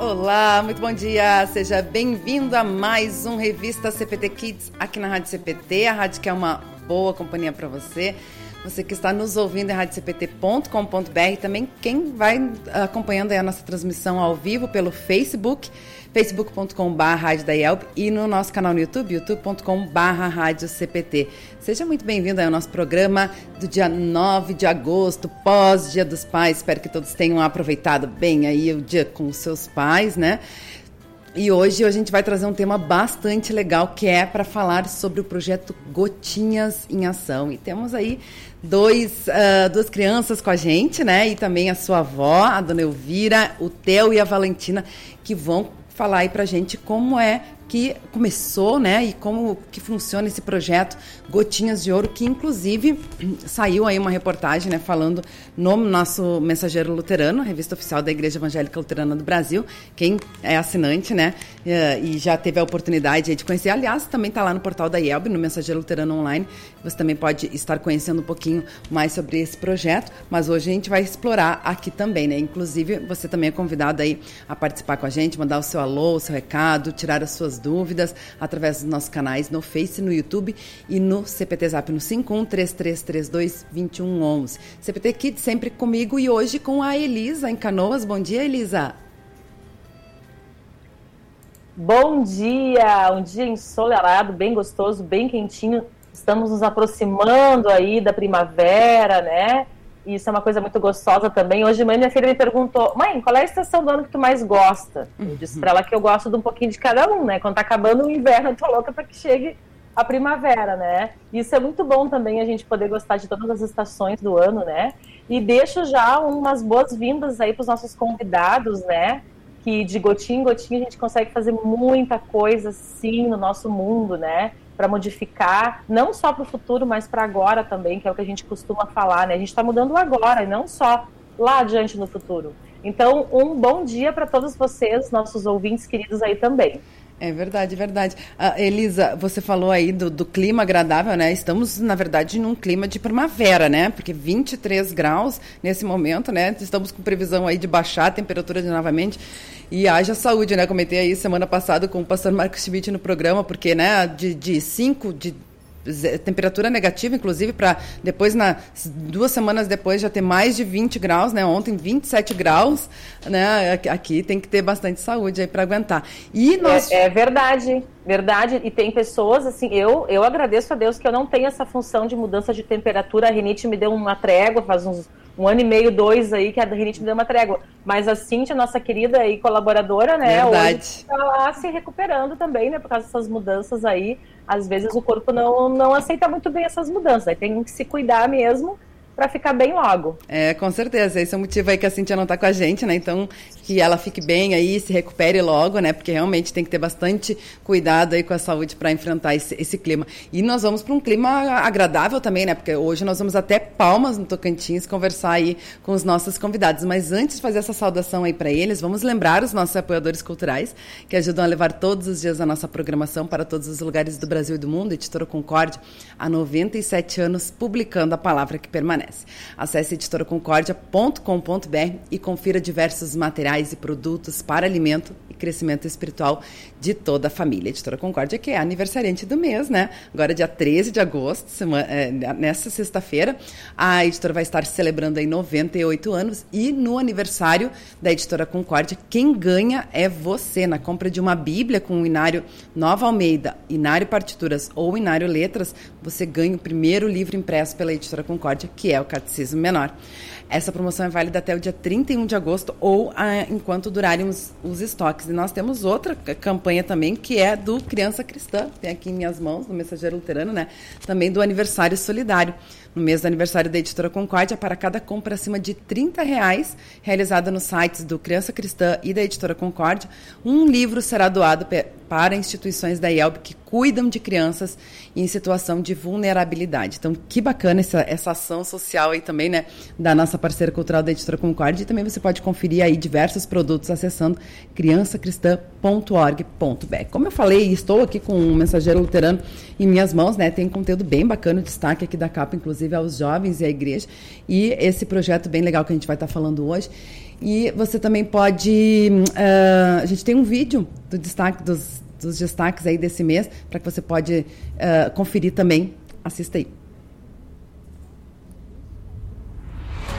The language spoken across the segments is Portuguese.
Olá, muito bom dia. Seja bem-vindo a mais um Revista CPT Kids aqui na Rádio CPT, a rádio que é uma boa companhia para você. Você que está nos ouvindo em radiocpt.com.br, também quem vai acompanhando a nossa transmissão ao vivo pelo Facebook, facebook.com.br e no nosso canal no YouTube, youtube.com.br CPT. Seja muito bem-vindo ao nosso programa do dia 9 de agosto, pós-Dia dos Pais. Espero que todos tenham aproveitado bem aí o dia com os seus pais, né? E hoje a gente vai trazer um tema bastante legal que é para falar sobre o projeto Gotinhas em Ação. E temos aí dois, uh, duas crianças com a gente, né? E também a sua avó, a dona Elvira, o Theo e a Valentina, que vão falar aí pra gente como é que começou, né, e como que funciona esse projeto Gotinhas de Ouro, que inclusive saiu aí uma reportagem, né, falando no nosso Mensageiro Luterano, revista oficial da Igreja Evangélica Luterana do Brasil, quem é assinante, né, e já teve a oportunidade de conhecer, aliás, também está lá no portal da IELB, no Mensageiro Luterano Online, você também pode estar conhecendo um pouquinho mais sobre esse projeto, mas hoje a gente vai explorar aqui também, né, inclusive você também é convidado aí a participar com a gente, mandar o seu alô, o seu recado, tirar as suas dúvidas através dos nossos canais no Face, no YouTube e no CPT Zap no 5133322111. CPT Kids sempre comigo e hoje com a Elisa em Canoas. Bom dia, Elisa. Bom dia, um dia ensolarado, bem gostoso, bem quentinho. Estamos nos aproximando aí da primavera, né? E isso é uma coisa muito gostosa também. Hoje, mãe, minha filha me perguntou: mãe, qual é a estação do ano que tu mais gosta? Eu disse pra ela que eu gosto de um pouquinho de cada um, né? Quando tá acabando o inverno, eu tô louca para que chegue a primavera, né? Isso é muito bom também a gente poder gostar de todas as estações do ano, né? E deixo já umas boas-vindas aí para os nossos convidados, né? Que de gotinha em gotinha a gente consegue fazer muita coisa, sim, no nosso mundo, né? Para modificar, não só para o futuro, mas para agora também, que é o que a gente costuma falar, né? A gente está mudando agora, e não só lá adiante no futuro. Então, um bom dia para todos vocês, nossos ouvintes queridos aí também. É verdade, é verdade. Uh, Elisa, você falou aí do, do, clima agradável, né? Estamos, na verdade, num clima de primavera, né? Porque 23 graus nesse momento, né? Estamos com previsão aí de baixar a temperatura de novamente. E haja saúde, né? Comentei aí semana passada com o pastor Marcos Schmidt no programa, porque, né, de 5, de, de temperatura negativa, inclusive, para depois, na, duas semanas depois, já ter mais de 20 graus, né? Ontem, 27 graus, né? Aqui tem que ter bastante saúde aí para aguentar. E nós... É, é, verdade, verdade. E tem pessoas, assim, eu, eu agradeço a Deus que eu não tenho essa função de mudança de temperatura. A rinite me deu uma trégua faz uns um ano e meio, dois aí, que a rinite me deu uma trégua. Mas a Cintia, nossa querida e colaboradora, né, Verdade. hoje está lá se recuperando também, né, por causa dessas mudanças aí. Às vezes o corpo não, não aceita muito bem essas mudanças, aí tem que se cuidar mesmo para ficar bem logo. É, com certeza. Esse é o motivo aí que a Cintia não está com a gente, né? Então, que ela fique bem aí, se recupere logo, né? Porque realmente tem que ter bastante cuidado aí com a saúde para enfrentar esse, esse, clima. E nós vamos para um clima agradável também, né? Porque hoje nós vamos até Palmas, no Tocantins, conversar aí com os nossos convidados. Mas antes de fazer essa saudação aí para eles, vamos lembrar os nossos apoiadores culturais que ajudam a levar todos os dias a nossa programação para todos os lugares do Brasil e do mundo. Editora Concórdia, há 97 anos, publicando a palavra que permanece acontece. Acesse editoraconcordia.com.br e confira diversos materiais e produtos para alimento e crescimento espiritual de toda a família. Editora Concórdia, que é aniversariante do mês, né? Agora, dia 13 de agosto, semana, é, nessa sexta-feira, a editora vai estar celebrando aí 98 anos e no aniversário da Editora Concórdia, quem ganha é você. Na compra de uma Bíblia com o Inário Nova Almeida, Inário Partituras ou Inário Letras, você ganha o primeiro livro impresso pela Editora Concórdia, que é é o Catecismo Menor. Essa promoção é válida até o dia 31 de agosto ou ah, enquanto durarem os, os, estoques. E nós temos outra campanha também, que é do Criança Cristã, tem aqui em minhas mãos, no Mensageiro Luterano, né? Também do Aniversário Solidário. No mês do aniversário da Editora Concórdia, para cada compra acima de 30 reais, realizada nos sites do Criança Cristã e da Editora Concórdia, um livro será doado para instituições da IELB que cuidam de crianças em situação de vulnerabilidade. Então, que bacana essa, essa ação social aí também, né, da nossa parceira cultural da Editora Concorde. E também você pode conferir aí diversos produtos acessando criançacristã.org.br. Como eu falei, estou aqui com um mensageiro luterano em minhas mãos, né? Tem conteúdo bem bacana, destaque aqui da capa, inclusive aos jovens e à igreja. E esse projeto bem legal que a gente vai estar falando hoje. E você também pode. Uh, a gente tem um vídeo do destaque dos, dos destaques aí desse mês, para que você pode uh, conferir também. Assista aí.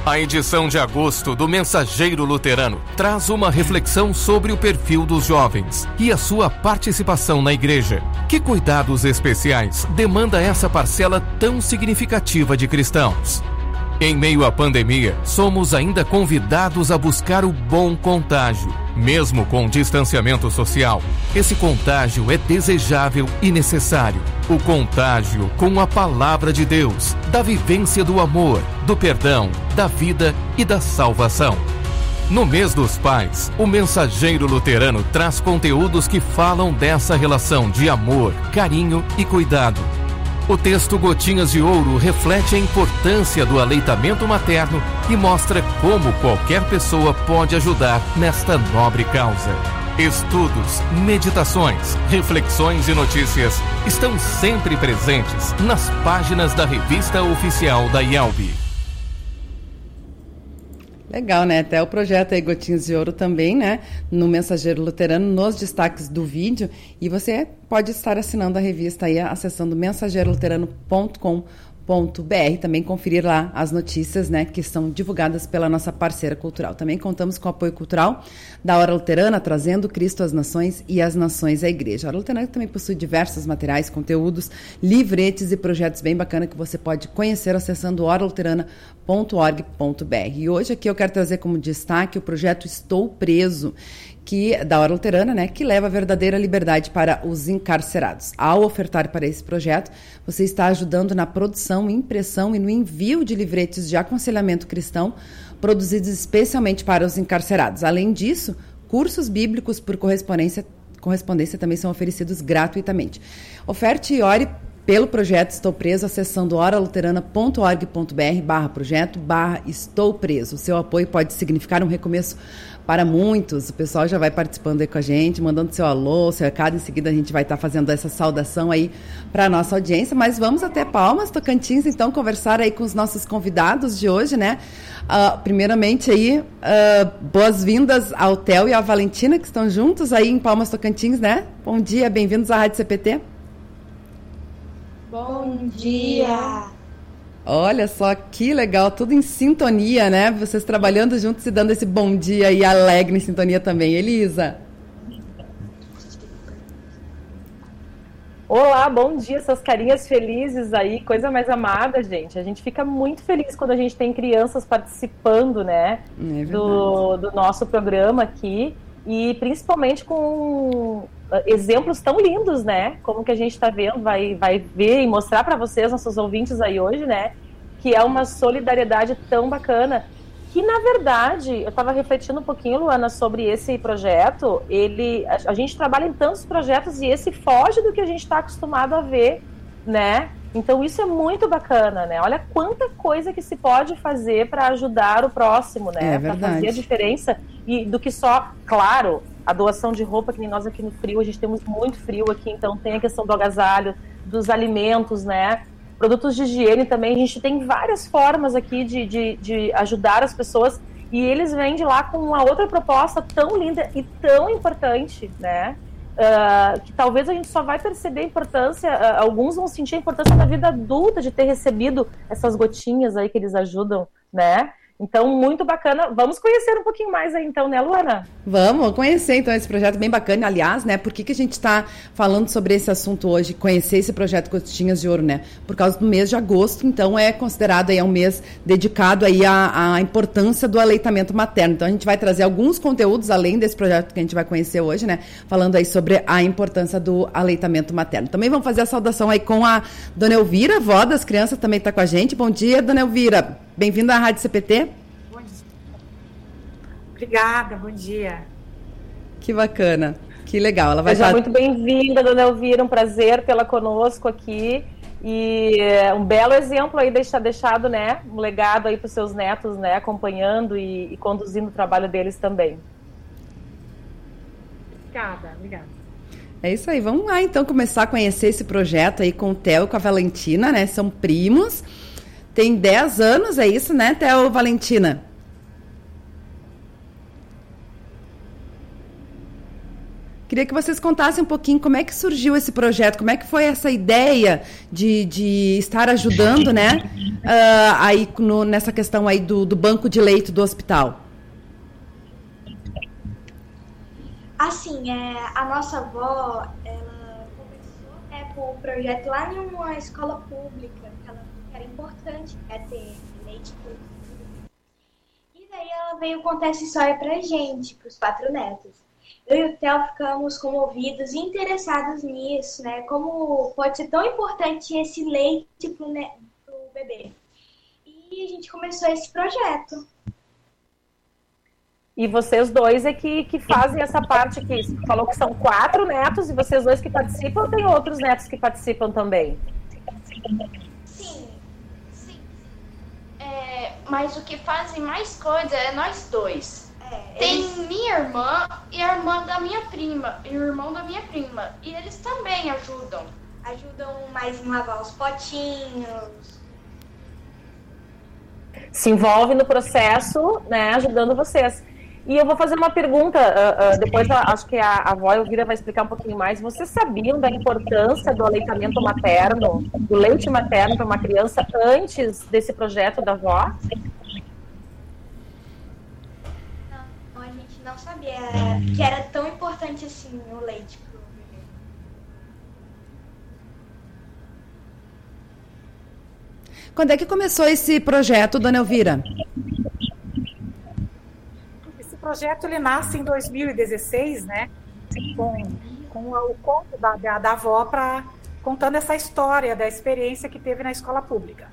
A edição de agosto do Mensageiro Luterano traz uma reflexão sobre o perfil dos jovens e a sua participação na igreja. Que cuidados especiais demanda essa parcela tão significativa de cristãos? Em meio à pandemia, somos ainda convidados a buscar o bom contágio. Mesmo com distanciamento social, esse contágio é desejável e necessário. O contágio com a palavra de Deus, da vivência do amor, do perdão, da vida e da salvação. No mês dos pais, o mensageiro luterano traz conteúdos que falam dessa relação de amor, carinho e cuidado o texto Gotinhas de Ouro reflete a importância do aleitamento materno e mostra como qualquer pessoa pode ajudar nesta nobre causa. Estudos, meditações, reflexões e notícias estão sempre presentes nas páginas da revista oficial da IALB. Legal, né? Até o projeto aí Gotinhas de Ouro também, né? No Mensageiro Luterano, nos destaques do vídeo. E você pode estar assinando a revista aí, acessando mensageiroluterano.com.br br também conferir lá as notícias né, que são divulgadas pela nossa parceira cultural. Também contamos com o apoio cultural da Hora Luterana, trazendo Cristo às Nações e as Nações à Igreja. A Hora Luterana também possui diversos materiais, conteúdos, livretes e projetos bem bacanas que você pode conhecer acessando oraluterana.org.br. E hoje aqui eu quero trazer como destaque o projeto Estou Preso, que da Hora Luterana, né, que leva a verdadeira liberdade para os encarcerados. Ao ofertar para esse projeto, você está ajudando na produção, impressão e no envio de livretes de aconselhamento cristão produzidos especialmente para os encarcerados. Além disso, cursos bíblicos por correspondência, correspondência também são oferecidos gratuitamente. Oferte e ore pelo projeto Estou Preso, acessando oraluterana.org.br barra projeto barra Estou Preso. Seu apoio pode significar um recomeço para muitos. O pessoal já vai participando aí com a gente, mandando seu alô, seu recado. Em seguida a gente vai estar tá fazendo essa saudação aí para a nossa audiência. Mas vamos até Palmas, Tocantins, então, conversar aí com os nossos convidados de hoje, né? Uh, primeiramente aí, uh, boas-vindas ao Theo e à Valentina, que estão juntos aí em Palmas, Tocantins, né? Bom dia, bem-vindos à Rádio CPT. Bom dia! Olha só que legal, tudo em sintonia, né? Vocês trabalhando juntos e dando esse bom dia e alegre em sintonia também. Elisa. Olá, bom dia, essas carinhas felizes aí, coisa mais amada, gente. A gente fica muito feliz quando a gente tem crianças participando, né, é do, do nosso programa aqui e principalmente com ah, exemplos tão lindos, né? Como que a gente está vendo, vai, vai ver e mostrar para vocês, nossos ouvintes aí hoje, né? Que é uma solidariedade tão bacana. Que na verdade, eu estava refletindo um pouquinho, Luana, sobre esse projeto. Ele, a, a, gente trabalha em tantos projetos e esse foge do que a gente está acostumado a ver, né? Então isso é muito bacana, né? Olha quanta coisa que se pode fazer para ajudar o próximo, né? É para fazer a diferença e do que só, claro, a doação de roupa, que nem nós aqui no frio, a gente temos muito frio aqui, então tem a questão do agasalho, dos alimentos, né? Produtos de higiene também, a gente tem várias formas aqui de, de, de ajudar as pessoas e eles vêm de lá com uma outra proposta tão linda e tão importante, né? Uh, que talvez a gente só vai perceber a importância, uh, alguns vão sentir a importância da vida adulta de ter recebido essas gotinhas aí que eles ajudam, né? Então, muito bacana. Vamos conhecer um pouquinho mais aí, então, né, Luana? Vamos conhecer, então, esse projeto bem bacana. Aliás, né, por que, que a gente está falando sobre esse assunto hoje, conhecer esse projeto Costinhas de Ouro, né? Por causa do mês de agosto, então, é considerado aí é um mês dedicado aí à, à importância do aleitamento materno. Então, a gente vai trazer alguns conteúdos, além desse projeto que a gente vai conhecer hoje, né? Falando aí sobre a importância do aleitamento materno. Também vamos fazer a saudação aí com a Dona Elvira, avó das crianças, também está com a gente. Bom dia, Dona Elvira. Bem-vinda à Rádio CPT. Bom dia. Obrigada, bom dia. Que bacana, que legal. Ela vai Seja estar... muito bem-vinda, dona Elvira, um prazer tê-la conosco aqui. E é um belo exemplo aí deixar deixado, né? Um legado aí para os seus netos, né? Acompanhando e, e conduzindo o trabalho deles também. Obrigada, obrigada. É isso aí, vamos lá então começar a conhecer esse projeto aí com o Theo e com a Valentina, né? São primos. Tem 10 anos, é isso, né, Theo Valentina? Queria que vocês contassem um pouquinho como é que surgiu esse projeto, como é que foi essa ideia de, de estar ajudando, né, uh, aí no, nessa questão aí do, do banco de leito do hospital. Assim, é, a nossa avó, ela começou é, com o projeto lá em uma escola pública, que ela era importante é, ter leite produzido. E daí ela veio contar essa história pra gente, pros quatro netos eu e o Theo ficamos comovidos e interessados nisso, né? Como pode ser tão importante esse leite pro, né, pro bebê. E a gente começou esse projeto. E vocês dois é que, que fazem essa parte. Você falou que são quatro netos e vocês dois que participam ou tem outros netos que participam também? Sim, sim. É, mas o que fazem mais coisa é nós dois. É, Tem eles... minha irmã e a irmã da minha prima, e o irmão da minha prima. E eles também ajudam. Ajudam mais em lavar os potinhos. Se envolve no processo, né, ajudando vocês. E eu vou fazer uma pergunta, uh, uh, depois acho que a, a avó Elvira vai explicar um pouquinho mais. Vocês sabiam da importância do aleitamento materno, do leite materno para uma criança antes desse projeto da avó? sabia que era tão importante assim o leite. Quando é que começou esse projeto, dona Elvira? Projeto ele nasce em 2016, né? Com, com o conto da, da, da avó para contando essa história da experiência que teve na escola pública.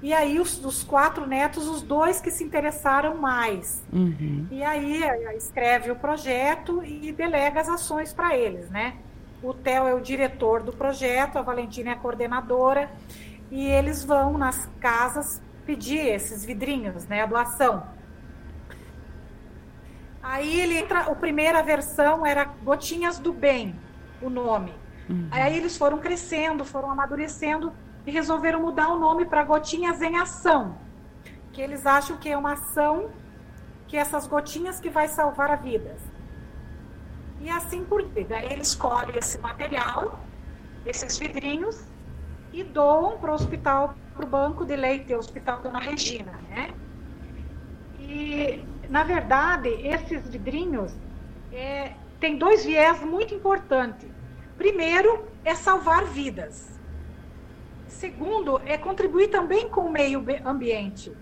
E aí, os, dos quatro netos, os dois que se interessaram mais. Uhum. E aí, escreve o projeto e delega as ações para eles, né? O Theo é o diretor do projeto, a Valentina é a coordenadora, e eles vão nas casas pedir esses vidrinhos, né? A doação. Aí ele entra, a primeira versão era Gotinhas do Bem, o nome. Uhum. Aí eles foram crescendo, foram amadurecendo e resolveram mudar o nome para Gotinhas em Ação, que eles acham que é uma ação que essas gotinhas que vai salvar a vida. E assim por diante. Daí eles escolhem esse material, esses vidrinhos, e doam para o hospital, para o banco de leite, o Hospital Dona Regina, né? E, na verdade, esses vidrinhos é, têm dois viés muito importantes. Primeiro, é salvar vidas. Segundo, é contribuir também com o meio ambiente,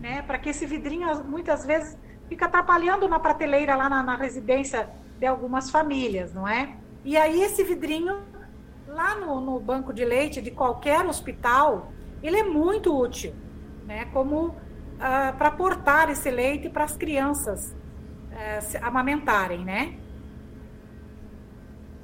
né? Para que esse vidrinho muitas vezes fica atrapalhando na prateleira lá na, na, residência de algumas famílias, não é? E aí esse vidrinho lá no, no banco de leite de qualquer hospital, ele é muito útil, né? Como uh, para portar esse leite para as crianças uh, amamentarem, né?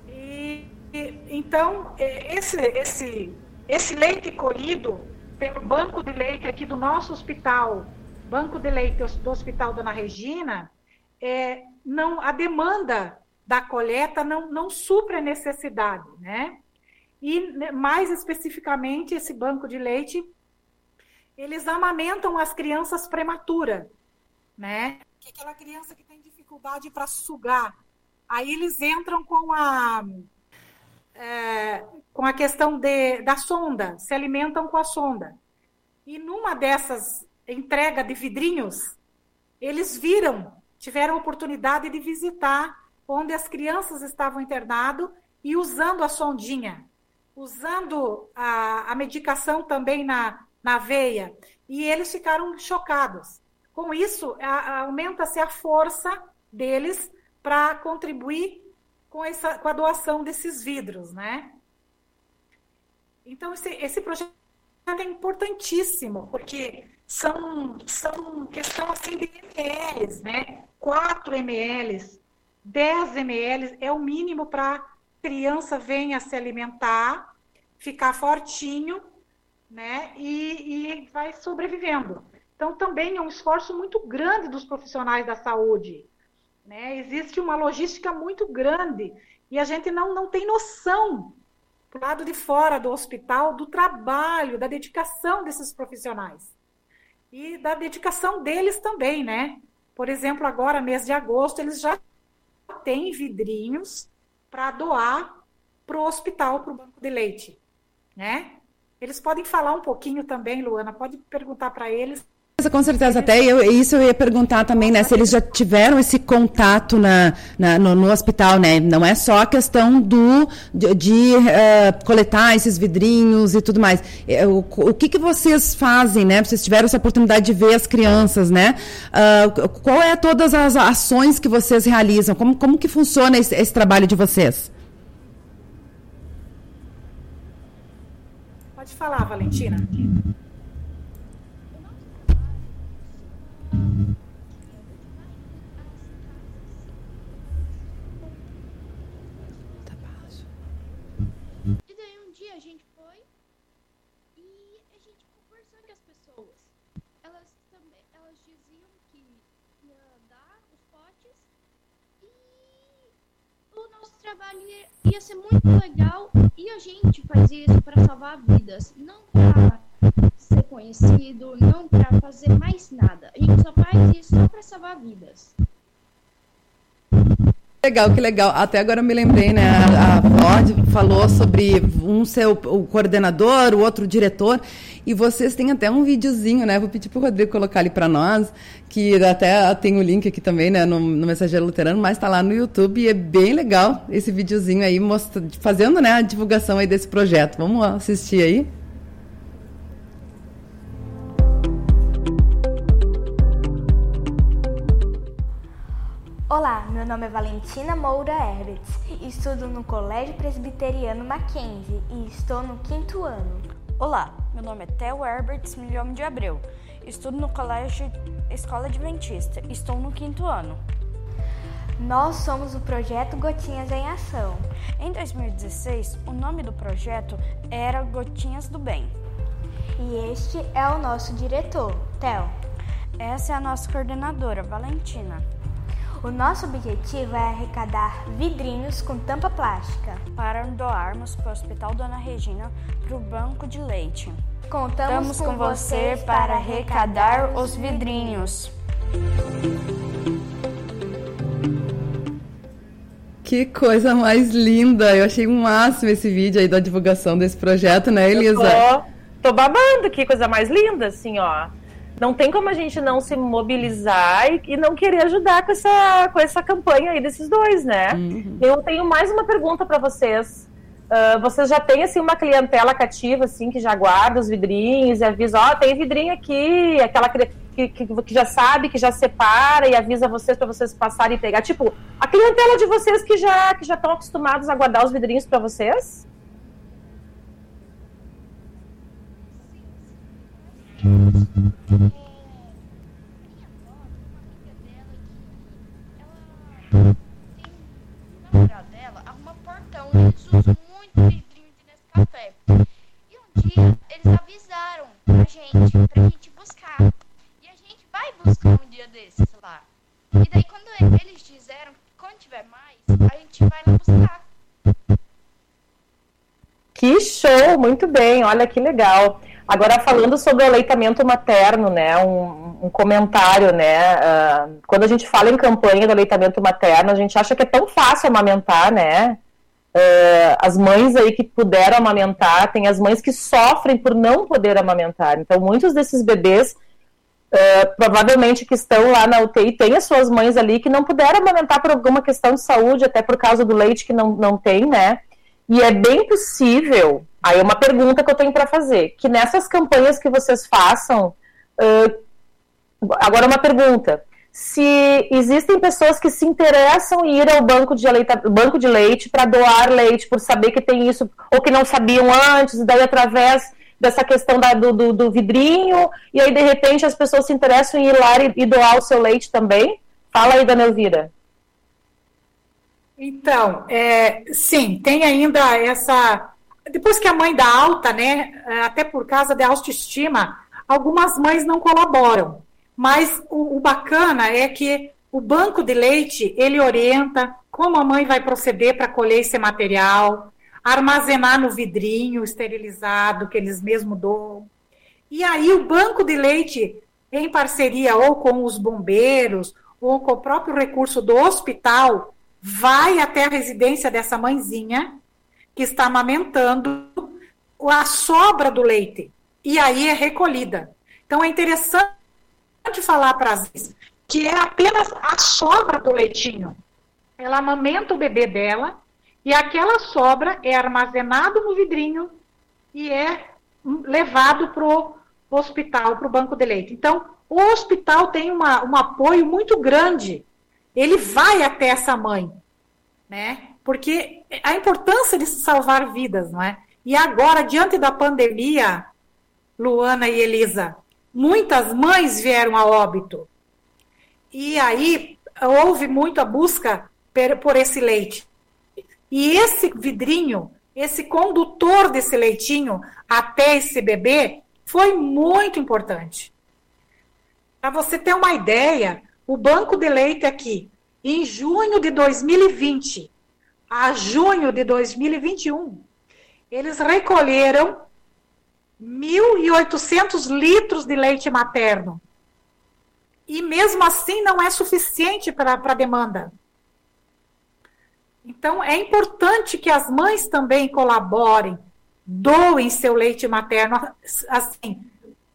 E, e, então esse esse esse leite colhido pelo banco de leite aqui do nosso hospital, banco de leite do Hospital Dona Regina, é, não, a demanda da coleta não, não supre a necessidade, né? E né, mais especificamente esse banco de leite, eles amamentam as crianças prematuras, né? Que é aquela criança que tem dificuldade para sugar. Aí eles entram com a é, com a questão de, da sonda, se alimentam com a sonda. E numa dessas entrega de vidrinhos, eles viram, tiveram oportunidade de visitar onde as crianças estavam internadas e usando a sondinha, usando a, a medicação também na, na veia. E eles ficaram chocados. Com isso, aumenta-se a força deles para contribuir com, essa, com a doação desses vidros, né? Então, esse, esse projeto é importantíssimo, porque são, são questão assim de ml, né? 4 ml, 10 ml é o mínimo para criança venha se alimentar, ficar fortinho né? E, e vai sobrevivendo. Então, também é um esforço muito grande dos profissionais da saúde. Né? Existe uma logística muito grande e a gente não, não tem noção, do lado de fora do hospital, do trabalho, da dedicação desses profissionais. E da dedicação deles também, né? Por exemplo, agora, mês de agosto, eles já têm vidrinhos para doar para o hospital, para o banco de leite, né? Eles podem falar um pouquinho também, Luana, pode perguntar para eles. Com certeza, até eu, isso eu ia perguntar também, né, se eles já tiveram esse contato na, na no, no, hospital, né, não é só a questão do, de, de uh, coletar esses vidrinhos e tudo mais, é, o, o que que vocês fazem, né, vocês tiveram essa oportunidade de ver as crianças, né, uh, qual é todas as ações que vocês realizam, como, como que funciona esse, esse trabalho de vocês? Falar, Valentina. Tá baixo. E daí um dia a gente foi e a gente conversou com as pessoas. Elas também, elas diziam que ia dar os potes e o nosso trabalho ia, ser muito legal e a gente faz isso para salvar vidas, não para ser conhecido, não para fazer mais nada. A gente só faz isso só para salvar vidas. Legal, que legal. Até agora eu me lembrei, né? A, a Ford falou sobre um ser o, coordenador, o outro o diretor, e vocês têm até um videozinho, né? Vou pedir para o Rodrigo colocar ali para nós, que até tem o link aqui também, né? No, no Mensageiro Luterano, mas está lá no YouTube e é bem legal esse videozinho aí, mostra, fazendo né, a divulgação aí desse projeto. Vamos assistir aí. Olá, meu nome é Valentina Moura Herberts, estudo no Colégio Presbiteriano Mackenzie e estou no quinto ano. Olá, meu nome é Theo Herberts Milhome de Abreu, estudo no Colégio Escola Adventista e estou no quinto ano. Nós somos o projeto Gotinhas em Ação. Em 2016, o nome do projeto era Gotinhas do Bem. E este é o nosso diretor, Theo. Essa é a nossa coordenadora, Valentina. O nosso objetivo é arrecadar vidrinhos com tampa plástica para doarmos para o Hospital Dona Regina para o banco de leite. Contamos Estamos com, com você para arrecadar os vidrinhos. Que coisa mais linda! Eu achei o um máximo esse vídeo aí da divulgação desse projeto, né, Elisa? Eu tô, tô babando, que coisa mais linda, assim, ó não tem como a gente não se mobilizar e, e, não querer ajudar com essa, com essa campanha aí desses dois, né? Uhum. Eu tenho mais uma pergunta para vocês. Uh, vocês já têm assim uma clientela cativa assim que já guarda os vidrinhos e avisa, ó, oh, tem vidrinho aqui, aquela que, que, que, já sabe, que já separa e avisa vocês para vocês passarem e pegar. Tipo, a clientela de vocês que já que já estão acostumados a guardar os vidrinhos para vocês? Muito bem, olha que legal. Agora, falando sobre o aleitamento materno, né, um, um comentário, né, uh, quando a gente fala em campanha do aleitamento materno, a gente acha que é tão fácil amamentar, né, uh, as mães aí que puderam amamentar, tem as mães que sofrem por não poder amamentar, então muitos desses bebês, uh, provavelmente que estão lá na UTI, têm as suas mães ali que não puderam amamentar por alguma questão de saúde, até por causa do leite que não, não tem, né, e é bem possível Aí é uma pergunta que eu tenho para fazer, que nessas campanhas que vocês façam, uh, agora uma pergunta, se existem pessoas que se interessam em ir ao banco de, leite, banco de leite para doar leite, por saber que tem isso, ou que não sabiam antes, e daí através dessa questão da, do, do, do, vidrinho, e aí de repente as pessoas se interessam em ir lá e, e doar o seu leite também? Fala aí, Dona Elvira. Então, é, sim, tem ainda essa depois que a mãe dá alta, né, até por causa da autoestima, algumas mães não colaboram. Mas o, o bacana é que o banco de leite, ele orienta como a mãe vai proceder para colher esse material, armazenar no vidrinho esterilizado que eles mesmo dão. E aí o banco de leite, em parceria ou com os bombeiros, ou com o próprio recurso do hospital, vai até a residência dessa mãezinha que está amamentando a sobra do leite. E aí é recolhida. Então é interessante falar para as que é apenas a sobra do leitinho. Ela amamenta o bebê dela e aquela sobra é armazenado no vidrinho e é levado para o hospital, para o banco de leite. Então, o hospital tem uma, um apoio muito grande. Ele vai até essa mãe, né? Porque a importância de salvar vidas, não é? E agora, diante da pandemia, Luana e Elisa, muitas mães vieram a óbito. E aí houve muita busca por esse leite. E esse vidrinho, esse condutor desse leitinho até esse bebê, foi muito importante. Para você ter uma ideia, o banco de leite aqui, em junho de 2020 a junho de 2021, eles recolheram 1.800 litros de leite materno. E mesmo assim não é suficiente para a demanda. Então, é importante que as mães também colaborem, doem seu leite materno, assim,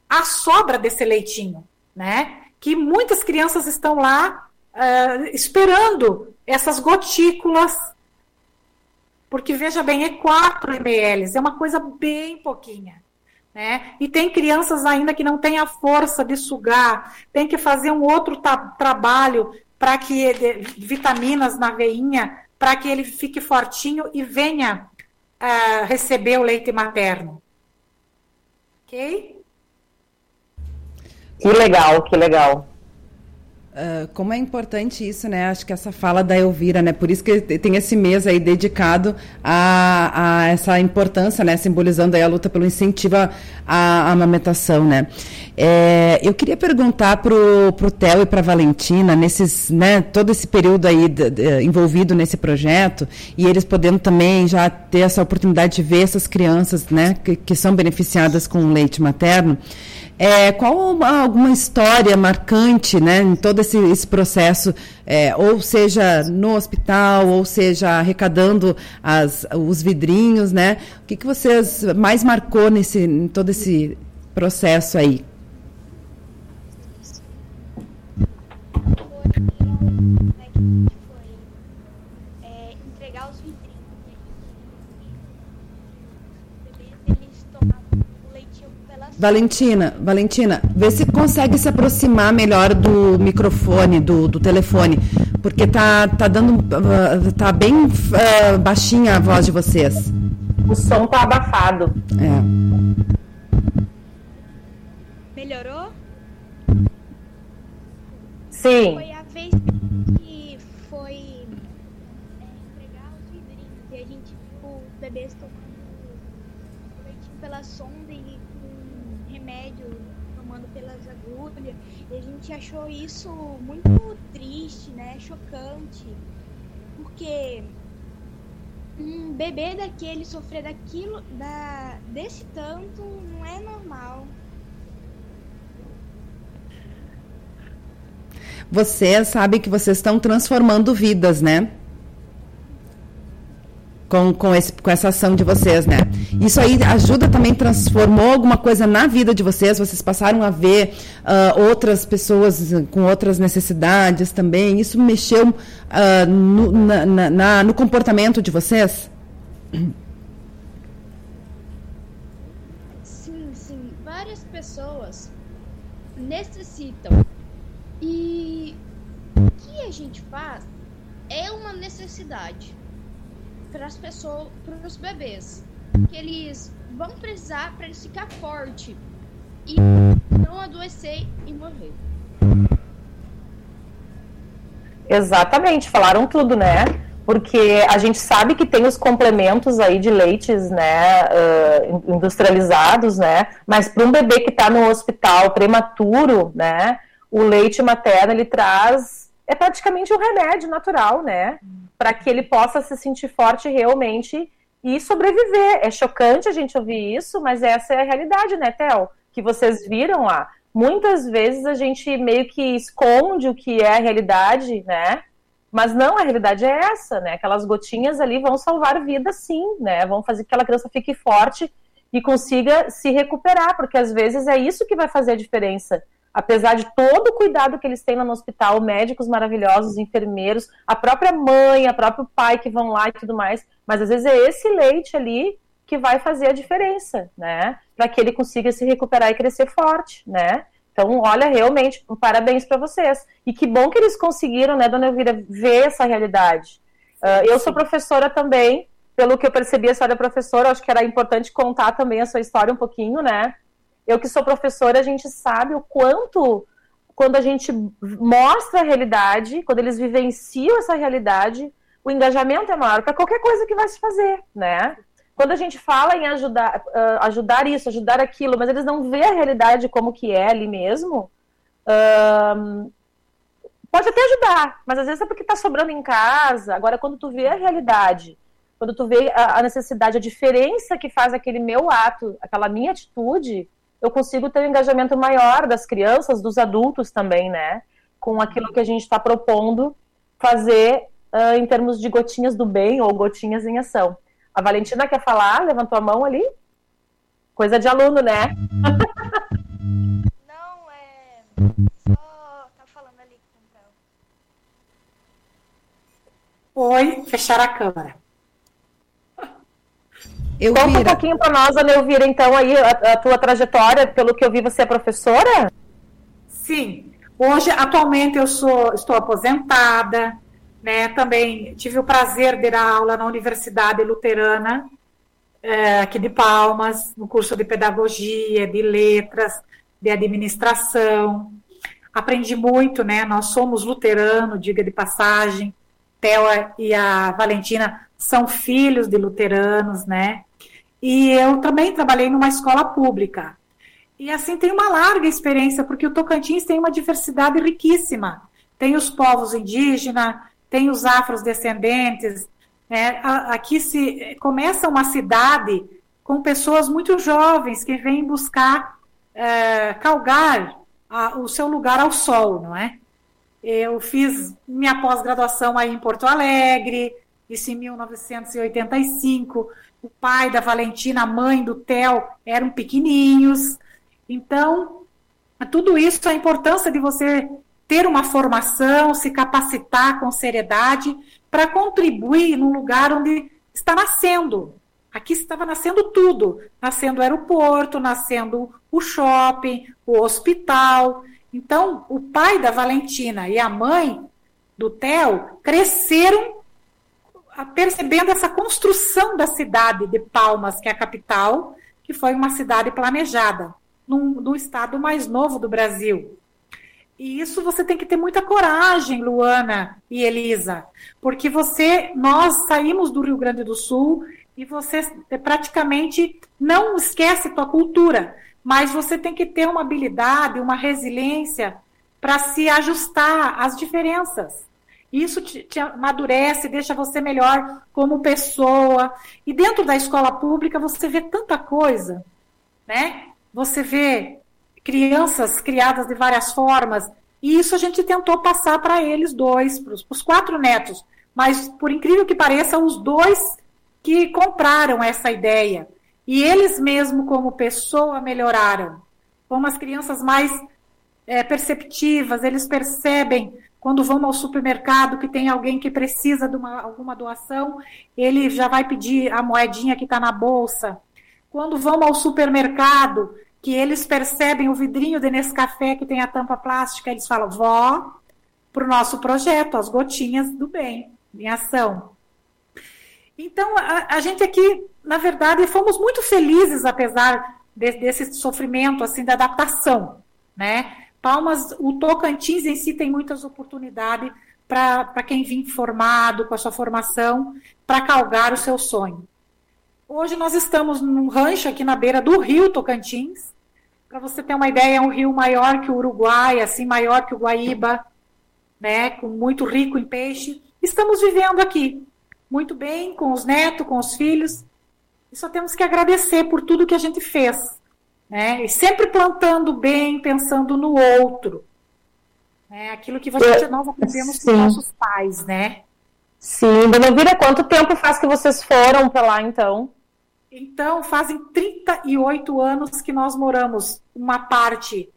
a sobra desse leitinho, né? Que muitas crianças estão lá uh, esperando essas gotículas, porque veja bem, é 4 ml, é uma coisa bem pouquinha. Né? E tem crianças ainda que não têm a força de sugar, tem que fazer um outro trabalho para que vitaminas na veinha para que ele fique fortinho e venha uh, receber o leite materno. Ok? Que legal, que legal. Uh, como é importante isso, né? Acho que essa fala da Elvira, né? Por isso que tem esse mês aí dedicado a, a essa importância, né? Simbolizando aí a luta pelo incentivo à, amamentação, né? É, eu queria perguntar para o Theo e para Valentina, nesses, né? Todo esse período aí de, de, envolvido nesse projeto e eles podendo também já ter essa oportunidade de ver essas crianças, né? Que, que são beneficiadas com leite materno. É, qual alguma história marcante né, em todo esse, esse processo, é, ou seja no hospital, ou seja arrecadando as, os vidrinhos, né? O que, que vocês mais marcou nesse, em todo esse processo aí? Valentina, Valentina, vê se consegue se aproximar melhor do microfone, do, do telefone, porque tá, tá dando, tá bem uh, baixinha a voz de vocês. O som tá abafado. É. Melhorou? Sim. Foi a vez gente achou isso muito triste, né? Chocante. Porque um bebê daquele sofrer daquilo, da, desse tanto, não é normal. Vocês sabem que vocês estão transformando vidas, né? Com, com, esse, com essa ação de vocês, né? Isso aí ajuda também, transformou alguma coisa na vida de vocês? Vocês passaram a ver uh, outras pessoas com outras necessidades também? Isso mexeu uh, no, na, na, no comportamento de vocês? Sim, sim. Várias pessoas necessitam. E o que a gente faz é uma necessidade para as pessoas, para os bebês, que eles vão precisar para eles ficar forte e não adoecer e morrer. Exatamente, falaram tudo, né? porque a gente sabe que tem os complementos aí de leites, né, uh, industrializados, né, mas para um bebê que está no hospital prematuro, né, o leite materno ele traz é praticamente um remédio natural, né, para que ele possa se sentir forte realmente e sobreviver. É chocante a gente ouvir isso, mas essa é a realidade, né, Tel? Que vocês viram lá. Muitas vezes a gente meio que esconde o que é a realidade, né? Mas não, a realidade é essa, né? Aquelas gotinhas ali vão salvar vida, sim, né? Vão fazer que aquela criança fique forte e consiga se recuperar, porque às vezes é isso que vai fazer a diferença. Apesar de todo o cuidado que eles têm no hospital, médicos maravilhosos, enfermeiros, a própria mãe, a próprio pai que vão lá e tudo mais, mas às vezes é esse leite ali que vai fazer a diferença, né? Para que ele consiga se recuperar e crescer forte, né? Então, olha, realmente, parabéns para vocês. E que bom que eles conseguiram, né, dona Elvira, ver essa realidade. Uh, eu sou professora também, pelo que eu percebi, a senhora é professora, acho que era importante contar também a sua história um pouquinho, né? Eu que sou professora, a gente sabe o quanto, quando a gente mostra a realidade, quando eles vivenciam essa realidade, o engajamento é maior para qualquer coisa que vai se fazer, né? quando a gente fala em ajudar, uh, ajudar isso, ajudar aquilo, mas eles não vê a realidade como que é ali mesmo, uh, pode até ajudar, mas às vezes é porque está sobrando em casa. Agora, quando tu vê a realidade, quando tu vê a, a, necessidade, a diferença que faz aquele meu ato, aquela minha atitude, eu consigo ter um engajamento maior das crianças, dos adultos também, né? Com aquilo que a gente está propondo fazer uh, em termos de gotinhas do bem ou gotinhas em ação. A Valentina quer falar? Levantou a mão ali? Coisa de aluno, né? Não, é. Só tá falando ali Oi, fechar a câmera. Eu Conta vira. um pouquinho para nós, Ana Elvira, então, aí, a, a, tua trajetória, pelo que eu vi, você é professora? Sim. Hoje, atualmente, eu sou, estou aposentada, né? Também tive o prazer de dar aula na Universidade Luterana, é, aqui de Palmas, no curso de Pedagogia, de Letras, de Administração. Aprendi muito, né? Nós somos luteranos, diga de passagem. Theo e a Valentina são filhos de luteranos, né? E eu também trabalhei numa escola pública. E assim tem uma larga experiência, porque o Tocantins tem uma diversidade riquíssima. Tem os povos indígenas, tem os afrodescendentes. Né? Aqui se começa uma cidade com pessoas muito jovens que vêm buscar é, calgar a, o seu lugar ao sol, não é? Eu fiz minha pós-graduação aí em Porto Alegre, isso em 1985. O pai da Valentina, a mãe do Theo eram pequeninhos. Então, tudo isso, a importância de você ter uma formação, se capacitar com seriedade para contribuir num lugar onde está nascendo. Aqui estava nascendo tudo, nascendo o aeroporto, nascendo o shopping, o hospital. Então, o pai da Valentina e a mãe do Theo cresceram percebendo essa construção da cidade de Palmas, que é a capital, que foi uma cidade planejada, num, no estado mais novo do Brasil. E isso você tem que ter muita coragem, Luana e Elisa, porque você, nós saímos do Rio Grande do Sul e você praticamente não esquece tua cultura, mas você tem que ter uma habilidade, uma resiliência para se ajustar às diferenças. Isso te, te amadurece, deixa você melhor como pessoa. E dentro da escola pública você vê tanta coisa, né? Você vê crianças criadas de várias formas. E isso a gente tentou passar para eles dois, para os quatro netos. Mas, por incrível que pareça, os dois que compraram essa ideia. E eles mesmo, como pessoa, melhoraram. Como as crianças mais é, perceptivas, eles percebem quando vão ao supermercado que tem alguém que precisa de uma, alguma doação, ele já vai pedir a moedinha que está na bolsa. Quando vão ao supermercado, que eles percebem o vidrinho de Nescafé que tem a tampa plástica, eles falam, vó, para o nosso projeto, as gotinhas do bem, em ação. Então, a, a, gente aqui, na verdade, fomos muito felizes, apesar de, desse sofrimento, assim, da adaptação, né? Palmas, o Tocantins em si tem muitas oportunidades para quem vem formado com a sua formação, para calgar o seu sonho. Hoje nós estamos num rancho aqui na beira do rio Tocantins. Para você ter uma ideia, é um rio maior que o Uruguai, assim, maior que o Guaíba, né, com muito rico em peixe. Estamos vivendo aqui, muito bem, com os netos, com os filhos. E só temos que agradecer por tudo que a gente fez. Né? E sempre plantando bem, pensando no outro. Né? Aquilo que você, nós aprendemos com nossos pais, né? Sim, Dona Vira, quanto tempo faz que vocês foram para lá, então? Então, fazem 38 anos que nós moramos uma parte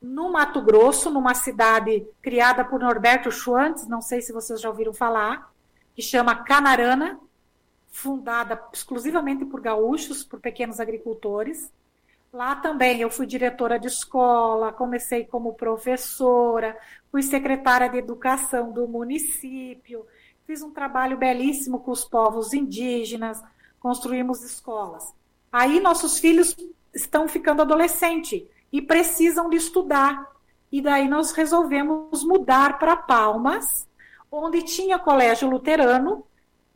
no Mato Grosso, numa cidade criada por Norberto Schwantz, não sei se vocês já ouviram falar, que chama Canarana, fundada exclusivamente por gaúchos, por pequenos agricultores. Lá também eu fui diretora de escola, comecei como professora, fui secretária de educação do município, fiz um trabalho belíssimo com os povos indígenas, construímos escolas. Aí nossos filhos estão ficando adolescentes e precisam de estudar. E daí nós resolvemos mudar para Palmas, onde tinha colégio luterano,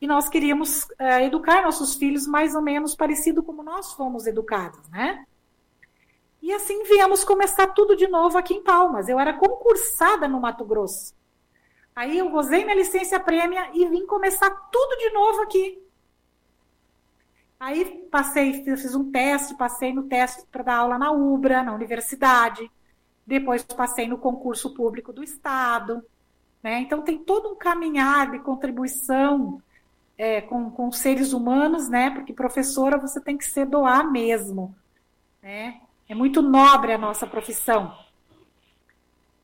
e nós queríamos uh, educar nossos filhos mais ou menos parecido como nós fomos educados, né? E assim viemos começar tudo de novo aqui em Palmas. Eu era concursada no Mato Grosso. Aí eu gozei minha licença prêmia e vim começar tudo de novo aqui. Aí passei, fiz um teste, passei no teste para dar aula na UBRA, na universidade. Depois passei no concurso público do Estado. Né? Então tem todo um caminhar de contribuição é, com, com seres humanos, né? Porque professora você tem que ser doar mesmo. Né? É muito nobre a nossa profissão.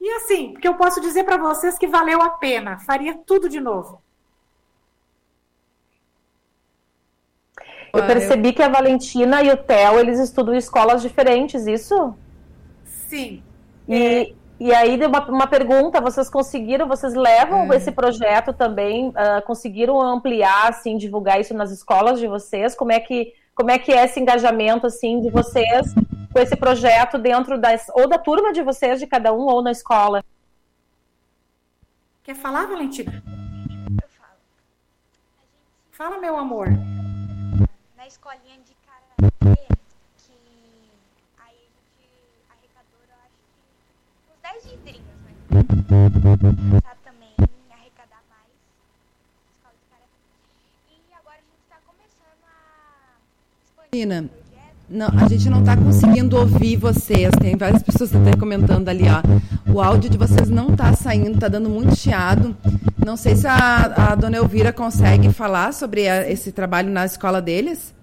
E assim, porque eu posso dizer para vocês que valeu a pena, faria tudo de novo. Eu percebi que a Valentina e o Theo, eles estudam em escolas diferentes, isso? Sim. E, é... e aí, uma, uma pergunta, vocês conseguiram, vocês levam é. esse projeto também, uh, conseguiram ampliar, assim, divulgar isso nas escolas de vocês? Como é que, como é, que é esse engajamento, assim, de vocês com esse projeto dentro das, ou da turma de vocês, de cada um, ou na escola? Quer falar, Valentina? Eu falo. Fala, meu amor escolinha de karatê que aí a gente arrecadou, eu acho que uns 10 vidrinhos, né? Tá também arrecadar mais escola de. E agora a gente tá começando a expandir. Não, a gente não está conseguindo ouvir vocês. Tem várias pessoas até comentando ali, ó. O áudio de vocês não está saindo, está dando muito chiado. Não sei se a, a dona Elvira consegue falar sobre a, esse trabalho na escola deles.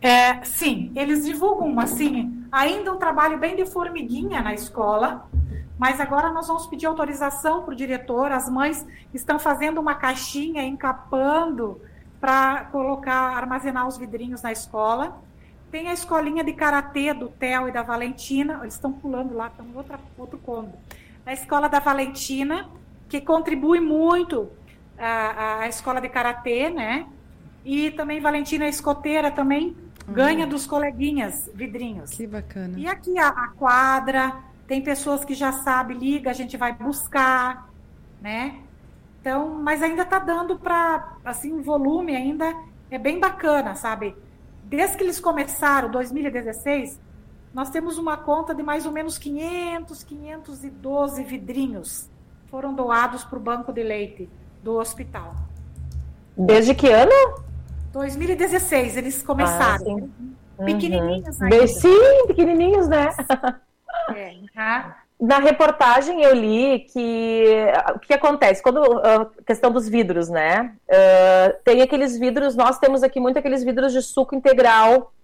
É, sim, eles divulgam assim, ainda um trabalho bem de formiguinha na escola, mas agora nós vamos pedir autorização para o diretor. As mães estão fazendo uma caixinha, encapando para colocar, armazenar os vidrinhos na escola. Tem a escolinha de karatê do Theo e da Valentina, eles estão pulando lá, estão em outra, outro cômodo. A escola da Valentina, que contribui muito a, a escola de karatê, né? E também Valentina Escoteira também uhum. ganha dos coleguinhas vidrinhos. Que bacana. E aqui a, a quadra, tem pessoas que já sabem, liga, a gente vai buscar, né? Então, mas ainda está dando para, assim, o volume ainda é bem bacana, sabe? Desde que eles começaram, 2016, nós temos uma conta de mais ou menos 500, 512 vidrinhos foram doados para o banco de leite do hospital. Desde que ano? 2016 eles começaram. Ah, pequenininhos uhum. ainda. Sim, pequenininhos, né? É, tá? Na reportagem eu li que o que acontece quando a uh, questão dos vidros, né? Uh, tem aqueles vidros, nós temos aqui muito aqueles vidros de suco integral,